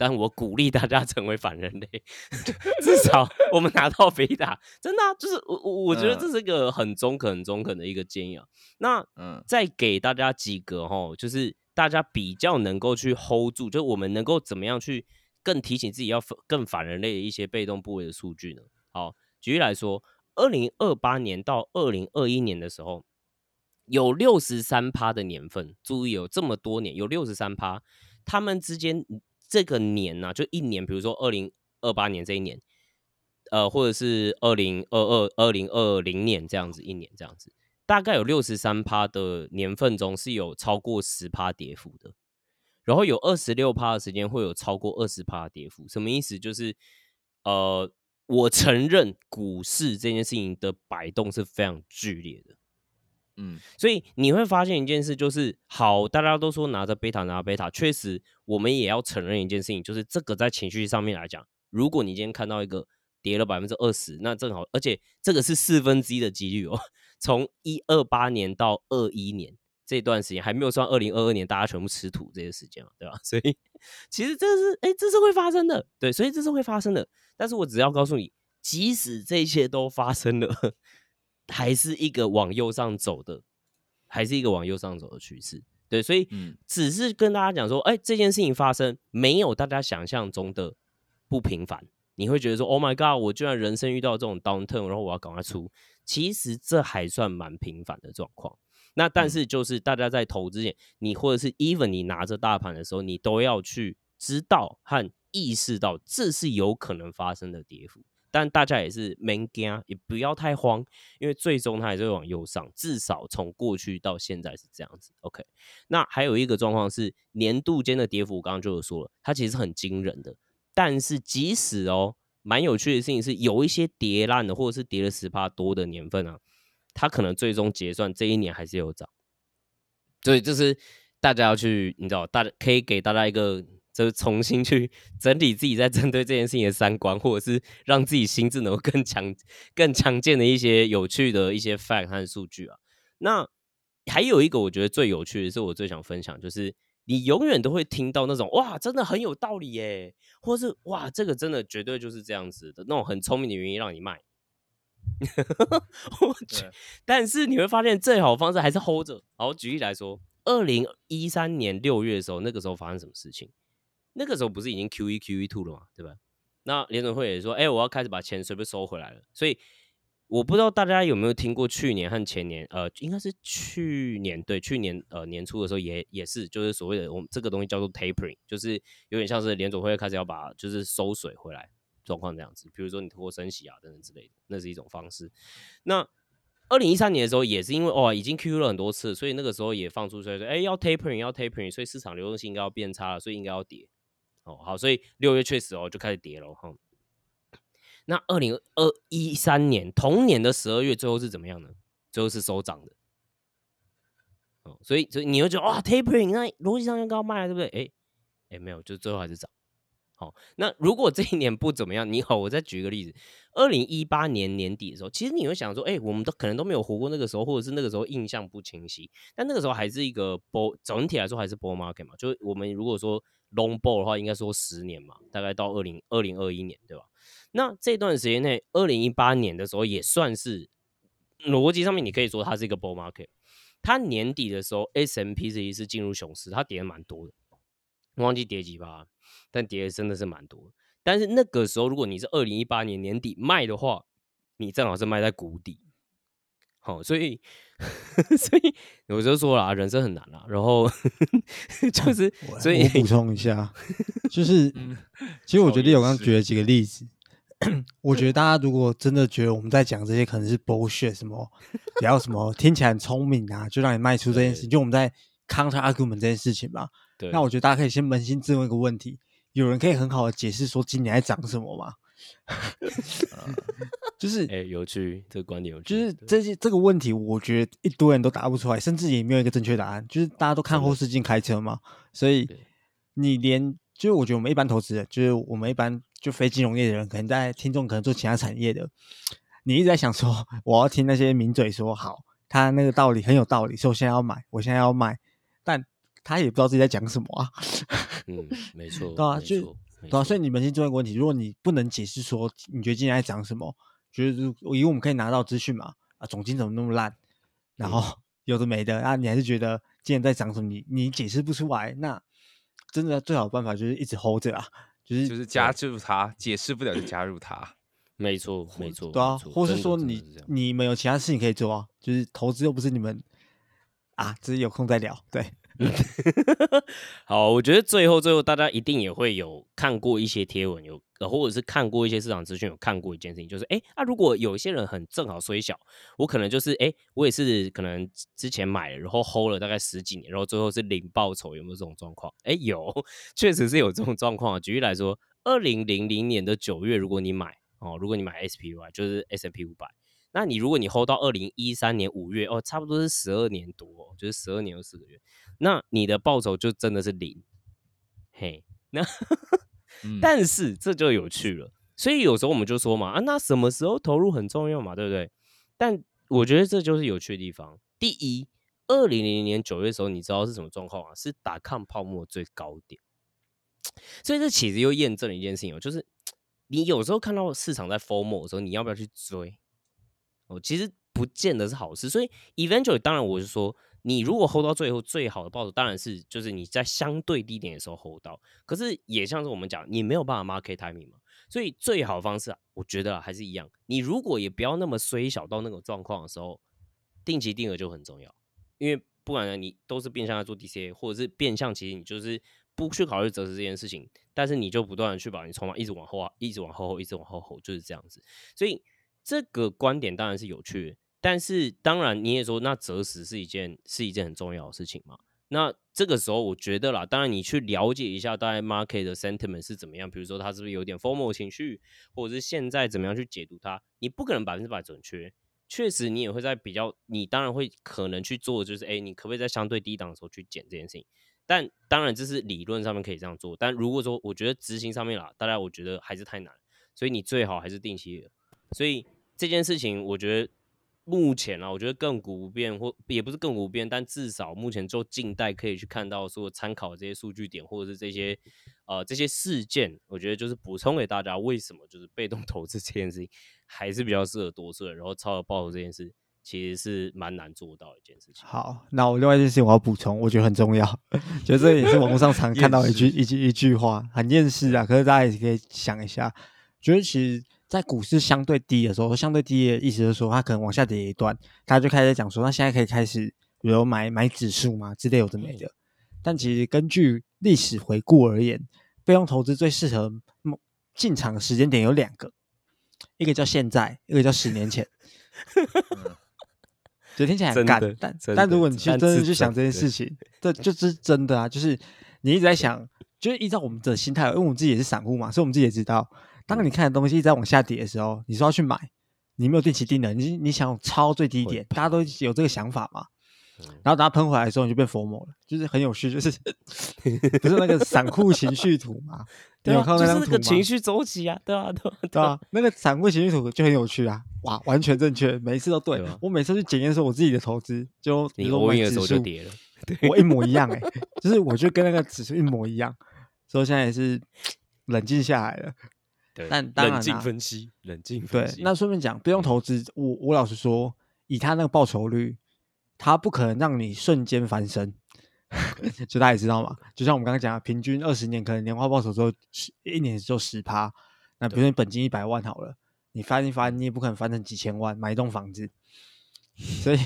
但我鼓励大家成为反人类，*laughs* 至少我们拿到贝塔，真的就是我我我觉得这是一个很中肯、很中肯的一个建议啊。那嗯，再给大家几个哈，就是大家比较能够去 hold 住，就我们能够怎么样去。更提醒自己要更反人类的一些被动部位的数据呢？好，举例来说，二零二八年到二零二一年的时候，有六十三趴的年份，注意有这么多年，有六十三趴，他们之间这个年呢，就一年，比如说二零二八年这一年，呃，或者是二零二二、二零二零年这样子一年这样子，大概有六十三趴的年份中是有超过十趴跌幅的，然后有二十六趴的时间会有超过二十趴跌幅。什么意思？就是呃，我承认股市这件事情的摆动是非常剧烈的。嗯，所以你会发现一件事，就是好，大家都说拿着贝塔拿贝塔，确实我们也要承认一件事情，就是这个在情绪上面来讲，如果你今天看到一个跌了百分之二十，那正好，而且这个是四分之一的几率哦。*laughs* 从一二八年到二一年这段时间，还没有算二零二二年大家全部吃土这些时间嘛，对吧？*laughs* 所以其实这是哎，这是会发生的，对，所以这是会发生的。但是我只要告诉你，即使这些都发生了。还是一个往右上走的，还是一个往右上走的趋势，对，所以只是跟大家讲说，哎，这件事情发生没有大家想象中的不平凡，你会觉得说，Oh my god，我居然人生遇到这种 downturn，然后我要赶快出，其实这还算蛮平凡的状况。那但是就是大家在投之前，你或者是 even 你拿着大盘的时候，你都要去知道和意识到这是有可能发生的跌幅。但大家也是没惊，也不要太慌，因为最终它还是会往右上，至少从过去到现在是这样子。OK，那还有一个状况是年度间的跌幅，我刚刚就有说了，它其实很惊人的。但是即使哦，蛮有趣的事情是，有一些跌烂的，或者是跌了十趴多的年份啊，它可能最终结算这一年还是有涨。所以这是大家要去，你知道，大家可以给大家一个。就是重新去整理自己在针对这件事情的三观，或者是让自己心智能够更强、更强健的一些有趣的一些 fact 和数据啊。那还有一个我觉得最有趣的是，我最想分享，就是你永远都会听到那种哇，真的很有道理耶，或是哇，这个真的绝对就是这样子的那种很聪明的原因让你卖。*laughs* 我去，但是你会发现最好的方式还是 hold 着。好，举例来说，二零一三年六月的时候，那个时候发生什么事情？那个时候不是已经 Q E Q E two 了嘛，对吧？那联准会也说，哎，我要开始把钱随便收回来了。所以我不知道大家有没有听过去年和前年，呃，应该是去年对，去年呃年初的时候也也是，就是所谓的我们这个东西叫做 tapering，就是有点像是联总会开始要把就是收水回来状况这样子。比如说你通过升息啊等等之类的，那是一种方式。那二零一三年的时候也是因为哇已经 Q 了很多次，所以那个时候也放出来说，哎，要 tapering 要 tapering，所以市场流动性应该要变差了，所以应该要跌。好，所以六月确实哦就开始跌了哈。那二零二一三年同年的十二月最后是怎么样呢？最后是收涨的。哦，所以所以你会觉得哇，tapering 那逻辑上应该要卖，对不对？哎哎，没有，就最后还是涨。好，那如果这一年不怎么样，你好，我再举一个例子，二零一八年年底的时候，其实你会想说，哎，我们都可能都没有活过那个时候，或者是那个时候印象不清晰，但那个时候还是一个波，整体来说还是波 market 嘛，就我们如果说。Long ball 的话，应该说十年嘛，大概到二零二零二一年，对吧？那这段时间内，二零一八年的时候也算是逻辑上面，你可以说它是一个 bull market。它年底的时候，S M P 这一次进入熊市，它跌的蛮多的，忘记跌几吧，但跌的真的是蛮多。但是那个时候，如果你是二零一八年年底卖的话，你正好是卖在谷底。好，所以，*laughs* 所以我就说了，人生很难啦。然后 *laughs* 就是，所以补充一下，就是，*laughs* 其实我觉得我刚刚举了几个例子，我觉得大家如果真的觉得我们在讲这些可能是 bullshit，什么，不要什么听起来很聪明啊，就让你卖出这件事，就我们在 counter argument 这件事情嘛。对。那我觉得大家可以先扪心自问一个问题：有人可以很好的解释说今年在涨什么吗？*laughs* 就是哎，有趣，这个观点有趣。就是这些这个问题，我觉得一堆人都答不出来，甚至也没有一个正确答案。就是大家都看后视镜开车嘛，所以你连就是我觉得我们一般投资人，就是我们一般就非金融业的人，可能在听众可能做其他产业的，你一直在想说，我要听那些名嘴说好，他那个道理很有道理，所以我现在要买，我现在要卖，但他也不知道自己在讲什么啊。嗯，没错，*laughs* 对啊，就对啊，所以你们先做一个问题，如果你不能解释说你觉得今天在涨什么？觉得以为我们可以拿到资讯嘛？啊，总金怎么那么烂？然后有的没的啊，你还是觉得今天在涨什么？你你解释不出来，那真的最好的办法就是一直 hold 着啊，就是就是加入它，解释不了就加入它，*coughs* 没错没错，对啊，或是说你你们有其他事情可以做啊，就是投资又不是你们啊，只是有空再聊，对，*laughs* 好，我觉得最后最后大家一定也会有看过一些贴文，有或者是看过一些市场资讯，有看过一件事情，就是哎，那、如果有一些人很正好虽小，我可能就是哎，我也是可能之前买了，然后 hold 了大概十几年，然后最后是零报酬，有没有这种状况？哎，有，*laughs* 确实是有这种状况啊。举例来说，二零零零年的九月，如果你买哦，如果你买 SPY，就是 S&P 五百。那你如果你 hold 到二零一三年五月哦，差不多是十二年多，就是十二年又四个月，那你的报酬就真的是零，嘿，那 *laughs* 但是这就有趣了，所以有时候我们就说嘛，啊，那什么时候投入很重要嘛，对不对？但我觉得这就是有趣的地方。第一，二零零零年九月的时候，你知道是什么状况啊？是打抗泡沫最高点，所以这其实又验证了一件事情哦，就是你有时候看到市场在 formal 的时候，你要不要去追？哦，其实不见得是好事，所以 eventually 当然我是说，你如果 hold 到最后最好的报酬，当然是就是你在相对低点的时候 hold 到。可是也像是我们讲，你没有办法 market timing 嘛，所以最好的方式啊，我觉得还是一样，你如果也不要那么衰小到那种状况的时候，定期定额就很重要，因为不管呢你都是变相在做 DCA，或者是变相其实你就是不去考虑择时这件事情，但是你就不断的去把你筹码一直往后啊，一直往后后，一直往后后，就是这样子，所以。这个观点当然是有趣，但是当然你也说，那择时是一件是一件很重要的事情嘛？那这个时候我觉得啦，当然你去了解一下大概 market 的 sentiment 是怎么样，比如说它是不是有点 formal 情绪，或者是现在怎么样去解读它，你不可能百分之百准确。确实，你也会在比较，你当然会可能去做，就是哎，你可不可以在相对低档的时候去减这件事情？但当然这是理论上面可以这样做，但如果说我觉得执行上面啦，大家我觉得还是太难，所以你最好还是定期，所以。这件事情，我觉得目前啊，我觉得亘古不变，或也不是亘古不变，但至少目前就近代可以去看到说参考这些数据点，或者是这些呃这些事件，我觉得就是补充给大家，为什么就是被动投资这件事情还是比较适合多数人，然后超额报酬这件事其实是蛮难做到一件事情。好，那我另外一件事情我要补充，我觉得很重要，觉得这也是网络上常 *laughs* 看到一句一句一句话，很厌世啊，可是大家也可以想一下，觉得其实。在股市相对低的时候，相对低的意思就是说，它可能往下跌一段，大家就开始讲说，那现在可以开始，比如买买指数嘛之类有的没的。但其实根据历史回顾而言，被动投资最适合进场的时间点有两个，一个叫现在，一个叫十年前。*laughs* 就听起来很干，但但如果你去真的去想这件事情，这就是真的啊！就是你一直在想，就是依照我们的心态，因为我们自己也是散户嘛，所以我们自己也知道。当你看的东西在往下跌的时候，你说要去买，你没有定期定的，你你想超最低点，大家都有这个想法嘛？然后等它喷回来的时候，你就变佛魔了，就是很有趣，就是 *laughs* 不是那个散户情绪图嘛？*laughs* 对啊，就是那个情绪周期啊，对啊，对对啊，那个散户情绪图就很有趣啊！哇，完全正确，每一次都对。我每次去检验说我自己的投资，就你我赢的时候就跌了，我一模一样哎，就是我就跟那个指数一模一样，所以现在也是冷静下来了。但当然冷静分析，冷静对。那顺便讲，不用投资，我我老实说，以他那个报酬率，他不可能让你瞬间翻身。*laughs* 就大家也知道嘛，就像我们刚刚讲，平均二十年可能年化报酬只有十一年只有十趴。那比如说你本金一百万好了，你翻一翻，你也不可能翻成几千万买一栋房子。所以，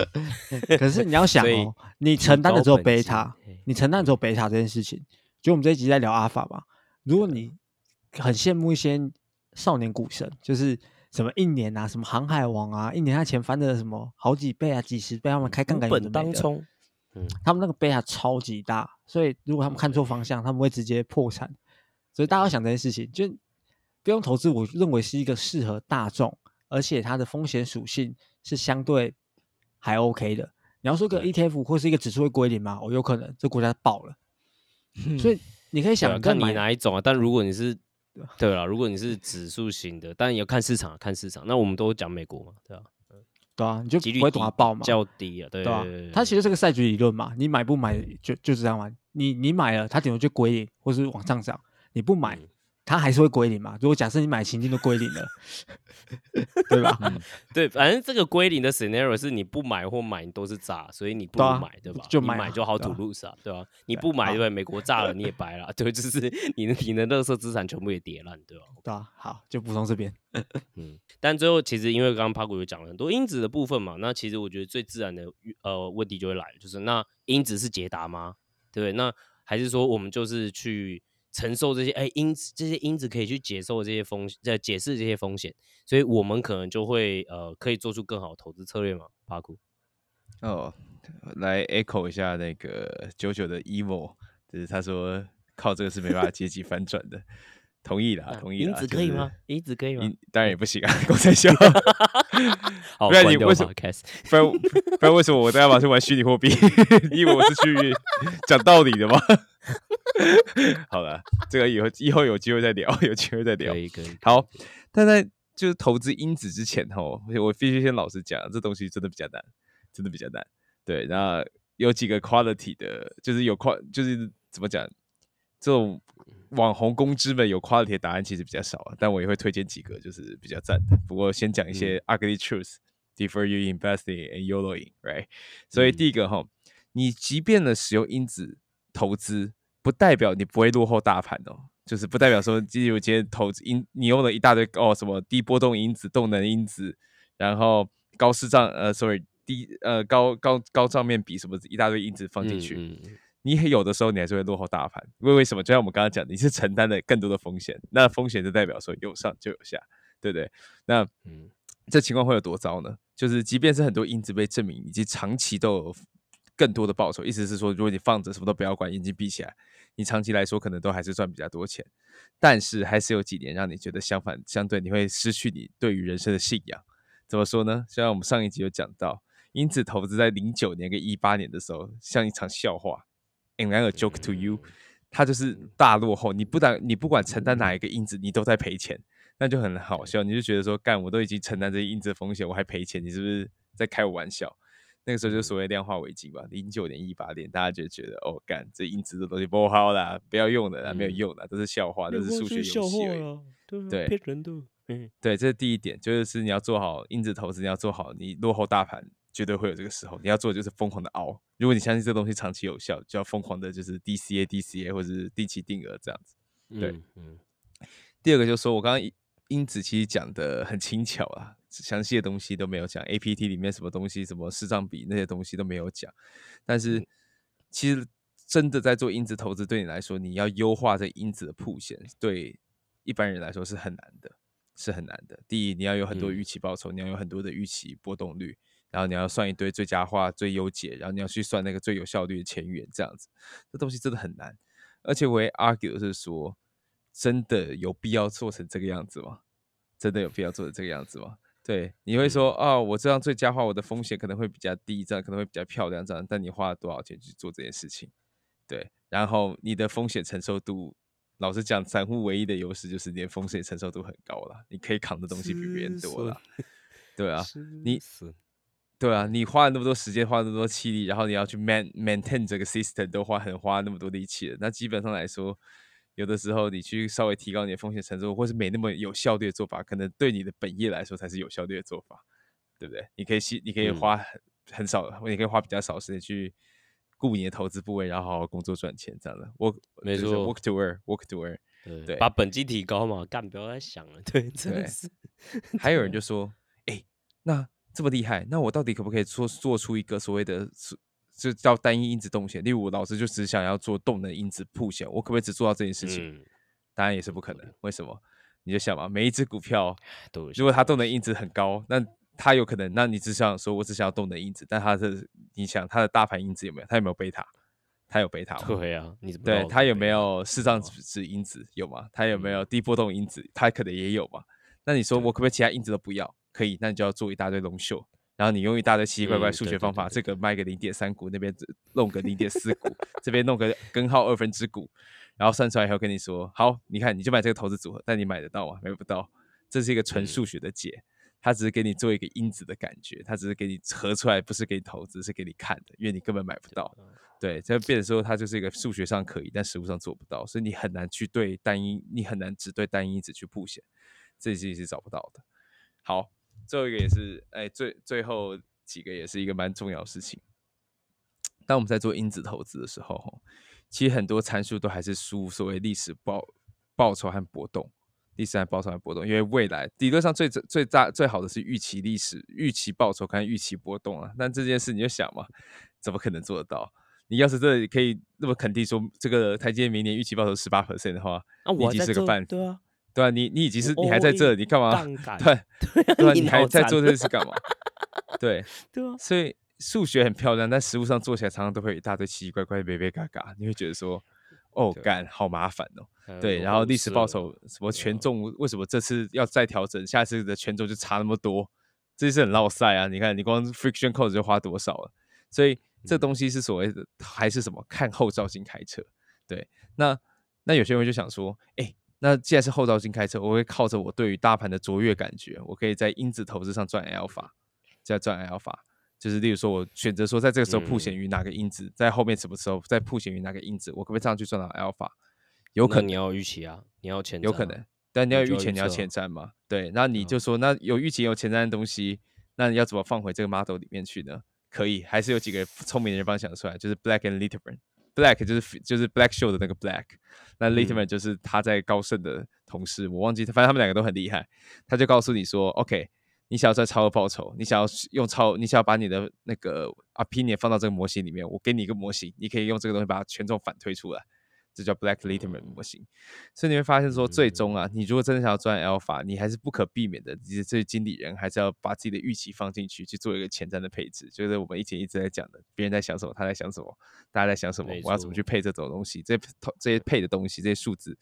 *laughs* 可是你要想哦，你承担的只有贝塔，你承担的只有贝塔这件事情。就我们这一集在聊阿法嘛，如果你很羡慕一些少年股神，就是什么一年啊，什么航海王啊，一年他钱翻的什么好几倍啊，几十倍，他们开杠杆本当冲，嗯，他们那个倍啊超级大，所以如果他们看错方向，他们会直接破产。所以大家要想这件事情，就不用投资，我认为是一个适合大众，而且它的风险属性是相对还 OK 的。你要说个 ETF 或是一个指数会归零吗？哦，有可能，这国家爆了。所以你可以想看你哪一种啊？但如果你是对了，如果你是指数型的，但要看市场，看市场。那我们都讲美国嘛，对吧？对啊，你就不会懂它爆嘛，较低啊，对啊。它其实是个赛局理论嘛，你买不买就就是这样嘛。你你买了，它顶多就归零，或是往上涨；你不买，它还是会归零嘛。如果假设你买情境都归零了，对吧？嗯，对，反正这个归零的 scenario 是你不买或买你都是炸，所以你不对啊如买，对吧？就买就好对 to 啊 lose 啊，对吧？你不买，好对？美国炸了你也白了，对，就是你的你的垃圾资产全部也跌烂，对吧？对啊，好，就补充这边。*laughs* 嗯，但最后其实因为刚刚帕古有讲了很多因子的部分嘛，那其实我觉得最自然的呃问题就会来了，就是那因子是解答吗？对不对？那还是说我们就是去承受这些哎因子这些因子可以去解受这些风呃解释这些风险，所以我们可能就会呃可以做出更好的投资策略嘛，帕古。哦，来 echo 一下那个九九的 emo，就是他说靠这个是没办法阶级反转的，同意啦，那同意啦。因子可以吗？因子可以吗？当然也不行啊，*laughs* 公在笑。*laughs* 好，不然你为什么不然不然为什么我都要马去玩虚拟货币？*laughs* 你以为我是去讲道理的吗？好了，这个以后以后有机会再聊，有机会再聊可。以可以。好，但在就是投资因子之前哦，我必须先老实讲，这东西真的比较难，真的比较难。对，那有几个 quality 的，就是有 qual，就是怎么讲，这种网红公知们有 quality 的答案其实比较少啊，但我也会推荐几个，就是比较赞的。不过先讲一些 ugly truth。Defer you investing and YOLOing, right？所以嗯第一个哈，你即便呢使用因子投资，不代表你不会落后大盘哦。就是不代表说，例如今天投资因你用了一大堆哦什么低波动因子、动能因子，然后高市账呃，sorry 低呃高高高账面比什么一大堆因子放进去，嗯嗯你有的时候你还是会落后大盘，因为为什么？就像我们刚刚讲的，你是承担了更多的风险，那风险就代表说有上就有下，对不对？那嗯这情况会有多糟呢？就是即便是很多因子被证明，以及长期都有更多的报酬，意思是说，如果你放着什么都不要管，眼睛闭起来，你长期来说可能都还是赚比较多钱，但是还是有几年让你觉得相反，相对你会失去你对于人生的信仰。怎么说呢？像我们上一集有讲到，因子投资在零九年跟一八年的时候，像一场笑话，and I'm a joke to you，它就是大落后。你不但你不管承担哪一个因子，你都在赔钱。那就很好笑，你就觉得说，干，我都已经承担这些因子的风险，我还赔钱，你是不是在开我玩笑？那个时候就所谓量化危机吧，零九年、一八年，大家就觉得，哦，干，这因子的东西不好啦，不要用的啦，没有嗯用的，都是笑话，都是数学游戏而已。对对骗人的。嗯对，这是第一点，就是你要做好因子投资，你要做好，你落后大盘绝对会有这个时候，你要做的就是疯狂的熬。如果你相信这东西长期有效，就要疯狂的就是 DCA、DCA 或者是定期定额这样子。对嗯嗯第二个就是说我刚刚因因子其实讲的很轻巧啊，详细的东西都没有讲，APT 里面什么东西，什么市账比那些东西都没有讲。但是其实真的在做因子投资，对你来说，你要优化这因子的铺线，对一般人来说是很难的，是很难的。第一，你要有很多嗯预期报酬，你要有很多的预期波动率，然后你要算一堆最佳化、最优解，然后你要去算那个最有效率的前缘，这样子，这东西真的很难。而且我也 argue 是说，真的有必要做成这个样子吗？真的有必要做成这个样子吗？对，你会说啊、我这样最佳化，我的风险可能会比较低，这样可能会比较漂亮，这样，但你花了多少钱去做这件事情？对，然后你的风险承受度，老实讲，散户唯一的优势就是你的风险承受度很高了，你可以扛的东西比别人多了。对啊，你是对啊，你花了那么多时间，花了那么多气力，然后你要去 man maintain 这个 system，都花很花那么多力气了。那基本上来说，有的时候你去稍微提高你的风险承受，或是没那么有效率的做法，可能对你的本业来说才是有效率的做法，对不对？你可以吸，你可以嗯花很很少，你可以花比较少时间去顾你的投资部位，然后好好工作赚钱，这样的。work 就是没错 work to earn，work to earn。对对把本金提高嘛，干不要再想了，对，真的是。还有人就说：“哎、那这么厉害，那我到底可不可以做做出一个所谓的是就叫单一因子动线？例如，我老师就只想要做动能因子铺线，我可不可以只做到这件事情？嗯，当然也是不可能。为什么？你就想嘛，每一只股票，*laughs* 如果它动能因子很高，那它有可能，那你只想说我只想要动能因子，但它的你想它的大盘因子有没有？它有没有贝塔？它有贝塔吗？对啊，你对，它有没有视障知道指指因子有吗？它有没有嗯低波动因子？它可能也有嘛。那你说我可不可以其他因子都不要？可以，那你就要做一大堆龙秀，然后你用一大堆奇奇怪怪数学方法，对这个卖个零点三股，那边弄个零点四股，这边弄个 *laughs* 根号二分之股，然后算出来以后跟你说，好，你看你就买这个投资组合，但你买得到吗？买不到，这是一个纯嗯数学的解。它只是给你做一个因子的感觉，它只是给你合出来，不是给你投资，是给你看的，因为你根本买不到。对，这变成说它就是一个数学上可以，但实物上做不到，所以你很难去对单一，你很难只对单一因子去布显，这些是找不到的。好，最后一个也是，哎，最最后几个也是一个蛮重要的事情。当我们在做因子投资的时候，其实很多参数都还是输所谓历史报报酬和波动，历史和报酬和波动，因为未来理论上最最大最好的是预期历史、预期报酬跟预期波动啊。但这件事你就想嘛，怎么可能做得到？你要是真的可以那么肯定说这个台积电明年预期报酬十八 percent 的话，那我已经是个半，对啊，*laughs* *laughs* 对啊，你你已经是你还在这，你干嘛？对对啊，你还在做这件事干嘛？对 *laughs* 对啊，所以。数学很漂亮，但实物上做起来常常都会一大堆奇奇怪怪、别别嘎嘎，你会觉得说，哦，干好麻烦哦。对，然后历史报酬什么权重，为什么这次要再调整，下次的权重就差那么多？这是很绕赛啊！你看，你光 friction cost 就花多少了？所以这东西是所谓的还是什么？看后照镜开车。对，那那有些人就想说，哎，那既然是后照镜开车，我会靠着我对于大盘的卓越感觉，我可以在因子投资上赚 alpha，再赚 alpha。就是，例如说，我选择说，在这个时候铺显于哪个因子，在后面什么时候再铺显于哪个因子，我可不可以这样去赚到 alpha？有可能你要预期啊，你要前有可能，但你要预期你要前瞻嘛？对，那你就说，那有预期有前瞻的东西，那你要怎么放回这个 model 里面去呢？可以，还是有几个聪明的人帮想出来，就是 Black and Litterman，Black 就是就是 Black Show 的那个 Black，那 Litterman 就是他在高盛的同事，我忘记，反正他们两个都很厉害，他就告诉你说，OK。你想要赚超额报酬，你想要用超，你想要把你的那个 opinion 放到这个模型里面，我给你一个模型，你可以用这个东西把它权重反推出来，这叫 Black Litterman 模型。所以你会发现说，最终啊，你如果真的想要赚 alpha，你还是不可避免的，你这些经理人还是要把自己的预期放进去，去做一个前瞻的配置。就是我们以前一直在讲的，别人在想什么，他在想什么，大家在想什么，我要怎么去配这种东西，这投这些配的东西，这些数字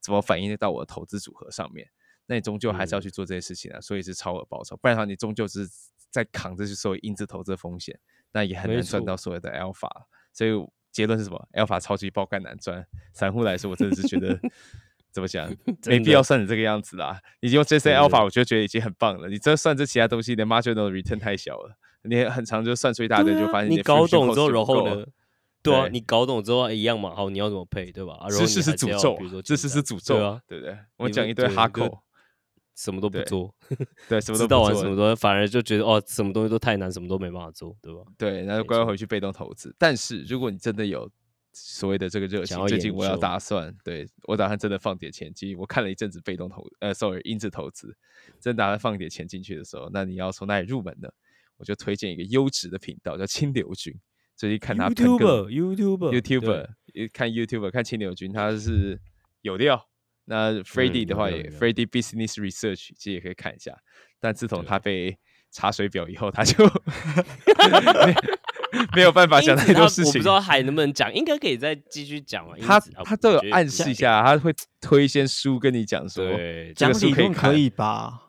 怎么反映得到我的投资组合上面？那你终究还是要去做这些事情啊，所以是超额报酬，不然的话你终究是在扛这些所谓因子投资的风险，那也很难赚到所谓的 alpha。所以结论是什么？alpha 超级爆肝难赚，散户来说我真的是觉得 *laughs* 怎么讲，没必要算成这个样子啦。你用 JC Alpha，我就觉得已经很棒了，你这算这其他东西，的 marginal return 太小了，你很长就算出一大堆，就发现你搞懂之后，然后呢？对啊，你搞懂之后一样嘛。好，你要怎么配，对吧？知识是诅咒，知识是诅咒啊，对不对？我讲一堆哈口。什么都不做，对，什么知道完什么都，反而就觉得哦，什么东西都太难，什么都没办法做，对吧？对，那就乖乖回去被动投资。但是如果你真的有所谓的这个热情，最近我要打算，对我打算真的放点钱进。我看了一阵子被动投，呃，sorry，因子投资，真打算放点钱进去的时候，那你要从哪里入门呢？我就推荐一个优质的频道，叫清流君。最近看他 YouTube，YouTube，YouTube，看 YouTube，看清流君，他是有料。那 Freddie 的话也，Freddie Business Research 其实也可以看一下，但自从他被查水表以后，他就 *laughs* *laughs* 没有办法讲太多事情。我不知道还能不能讲，应该可以再继续讲啊。他他都有暗示一下，他会推一些书跟你讲说，讲理论可以吧？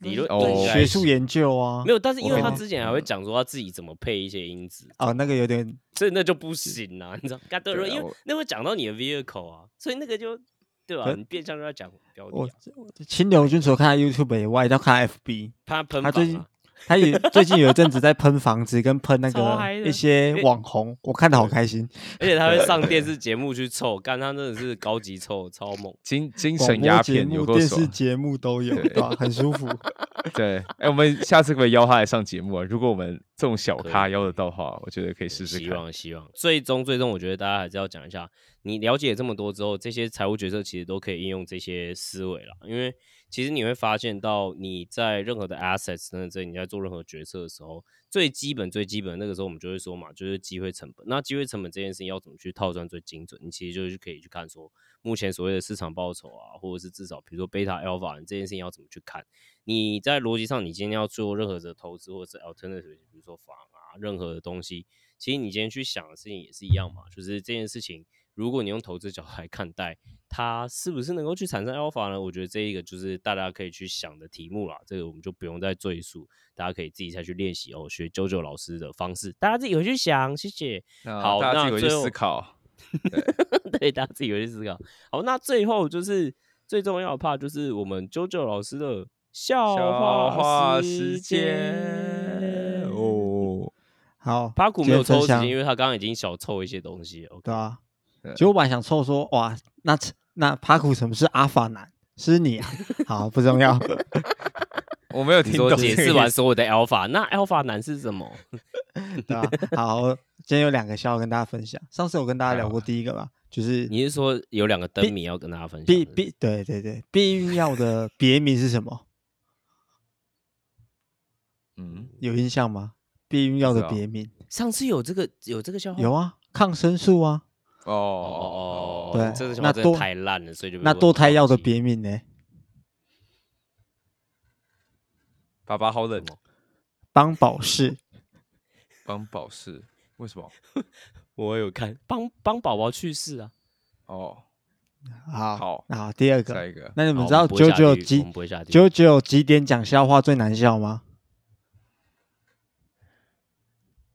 理论学术研究啊，没有。但是因为他之前还会讲说他自己怎么配一些因子啊，那个有点，所以那就不行啊，你知道？因为那会讲到你的 vehicle 啊，所以那个就。对吧？你变相都在讲标的。清流君除了看 YouTube 以外，要看 FB。他喷他最近，他也最近有一阵子在喷房子，跟喷那个一些网红，我看的好开心。而且他会上电视节目去凑，干他真的是高级凑，超猛。精精神鸦片，有电视节目都有，对吧？很舒服。*laughs* 对，哎，我们下次可以邀他来上节目啊？如果我们这种小咖邀得到的话，我觉得可以试试看。希望希望，最终最终，我觉得大家还是要讲一下。你了解这么多之后，这些财务决策其实都可以应用这些思维了。因为其实你会发现到你在任何的 assets 等等这，你在做任何决策的时候，最基本最基本那个时候我们就会说嘛，就是机会成本。那机会成本这件事情要怎么去套算最精准？你其实就是可以去看说，目前所谓的市场报酬啊，或者是至少比如说贝塔 alpha 这件事情要怎么去看？你在逻辑上，你今天要做任何的投资或者是 alternative，比如说房啊，任何的东西，其实你今天去想的事情也是一样嘛，就是这件事情。如果你用投资角度来看待，它是不是能够去产生 alpha 呢？我觉得这一个就是大家可以去想的题目啦。这个我们就不用再赘述，大家可以自己再去练习哦，学九九老师的方式，大家自己回去想。谢谢。好，那回去思考。*laughs* *laughs* 对，大家自己回去思考。好，那最后就是最重要的 part，就是我们九九老师的笑话时间哦。好，帕古没有抽时间，因为他刚刚已经小凑一些东西了。OK，对啊对。其实我本来想凑说，哇，那那帕库什么是阿法男？是你啊？*laughs* 好，不重要。我没有听懂解释完所有的 alpha，那 alpha 男是什么？*laughs* 对吧？好，今天有两个笑话跟大家分享。上次有跟大家聊过第一个吧，就是你是说有两个灯谜要跟大家分享？避避对对对，避孕药的别名是什么？*laughs* 嗯，有印象吗？避孕药的别名上次有这个有这个笑话有啊，抗生素啊。哦哦哦哦，对这个那话真的多太烂了，所以就那我堕胎药的别名呢？爸爸好冷哦，邦宝适。*laughs* 帮宝适为什么？*laughs* 我有看帮帮宝宝去世啊。哦，好，好好，第二个，下一个那你们知道九九几九九几点讲笑话最难笑吗？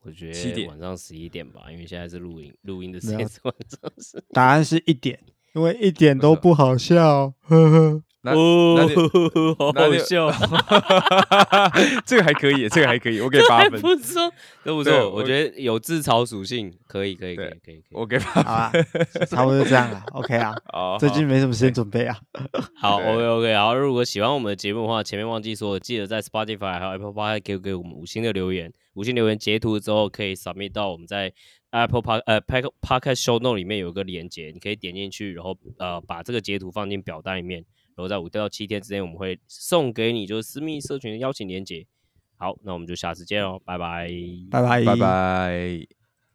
我觉七点得晚上十一点吧，因为现在是录音，录音的时间是晚上十。答案是一点，因为一点都不好笑。呵呵，那好那你好笑，*laughs* 这个还可以，这个还可以，我给八分，不错，都不错。我我觉得有自嘲属性，可以，可以，可以，可以，我给八好啊，*laughs* 差不多就这样了。OK 啊，*laughs* 哦，最近没什么时间准备啊。好对，OK OK，然后如果喜欢我们的节目的话，前面忘记说，记得在 Spotify 还有 Apple Podcast 给给我们五星的留言，五星留言截图之后可以 submit 到我们在 Apple Park 呃 Pod Podcast Show Note 里面有一个连接，你可以点进去，然后呃把这个截图放进表单里面，然后在五到七天之内我们会送给你就是私密社群的邀请连接。好，那我们就下次见喽，拜拜，拜拜，拜拜。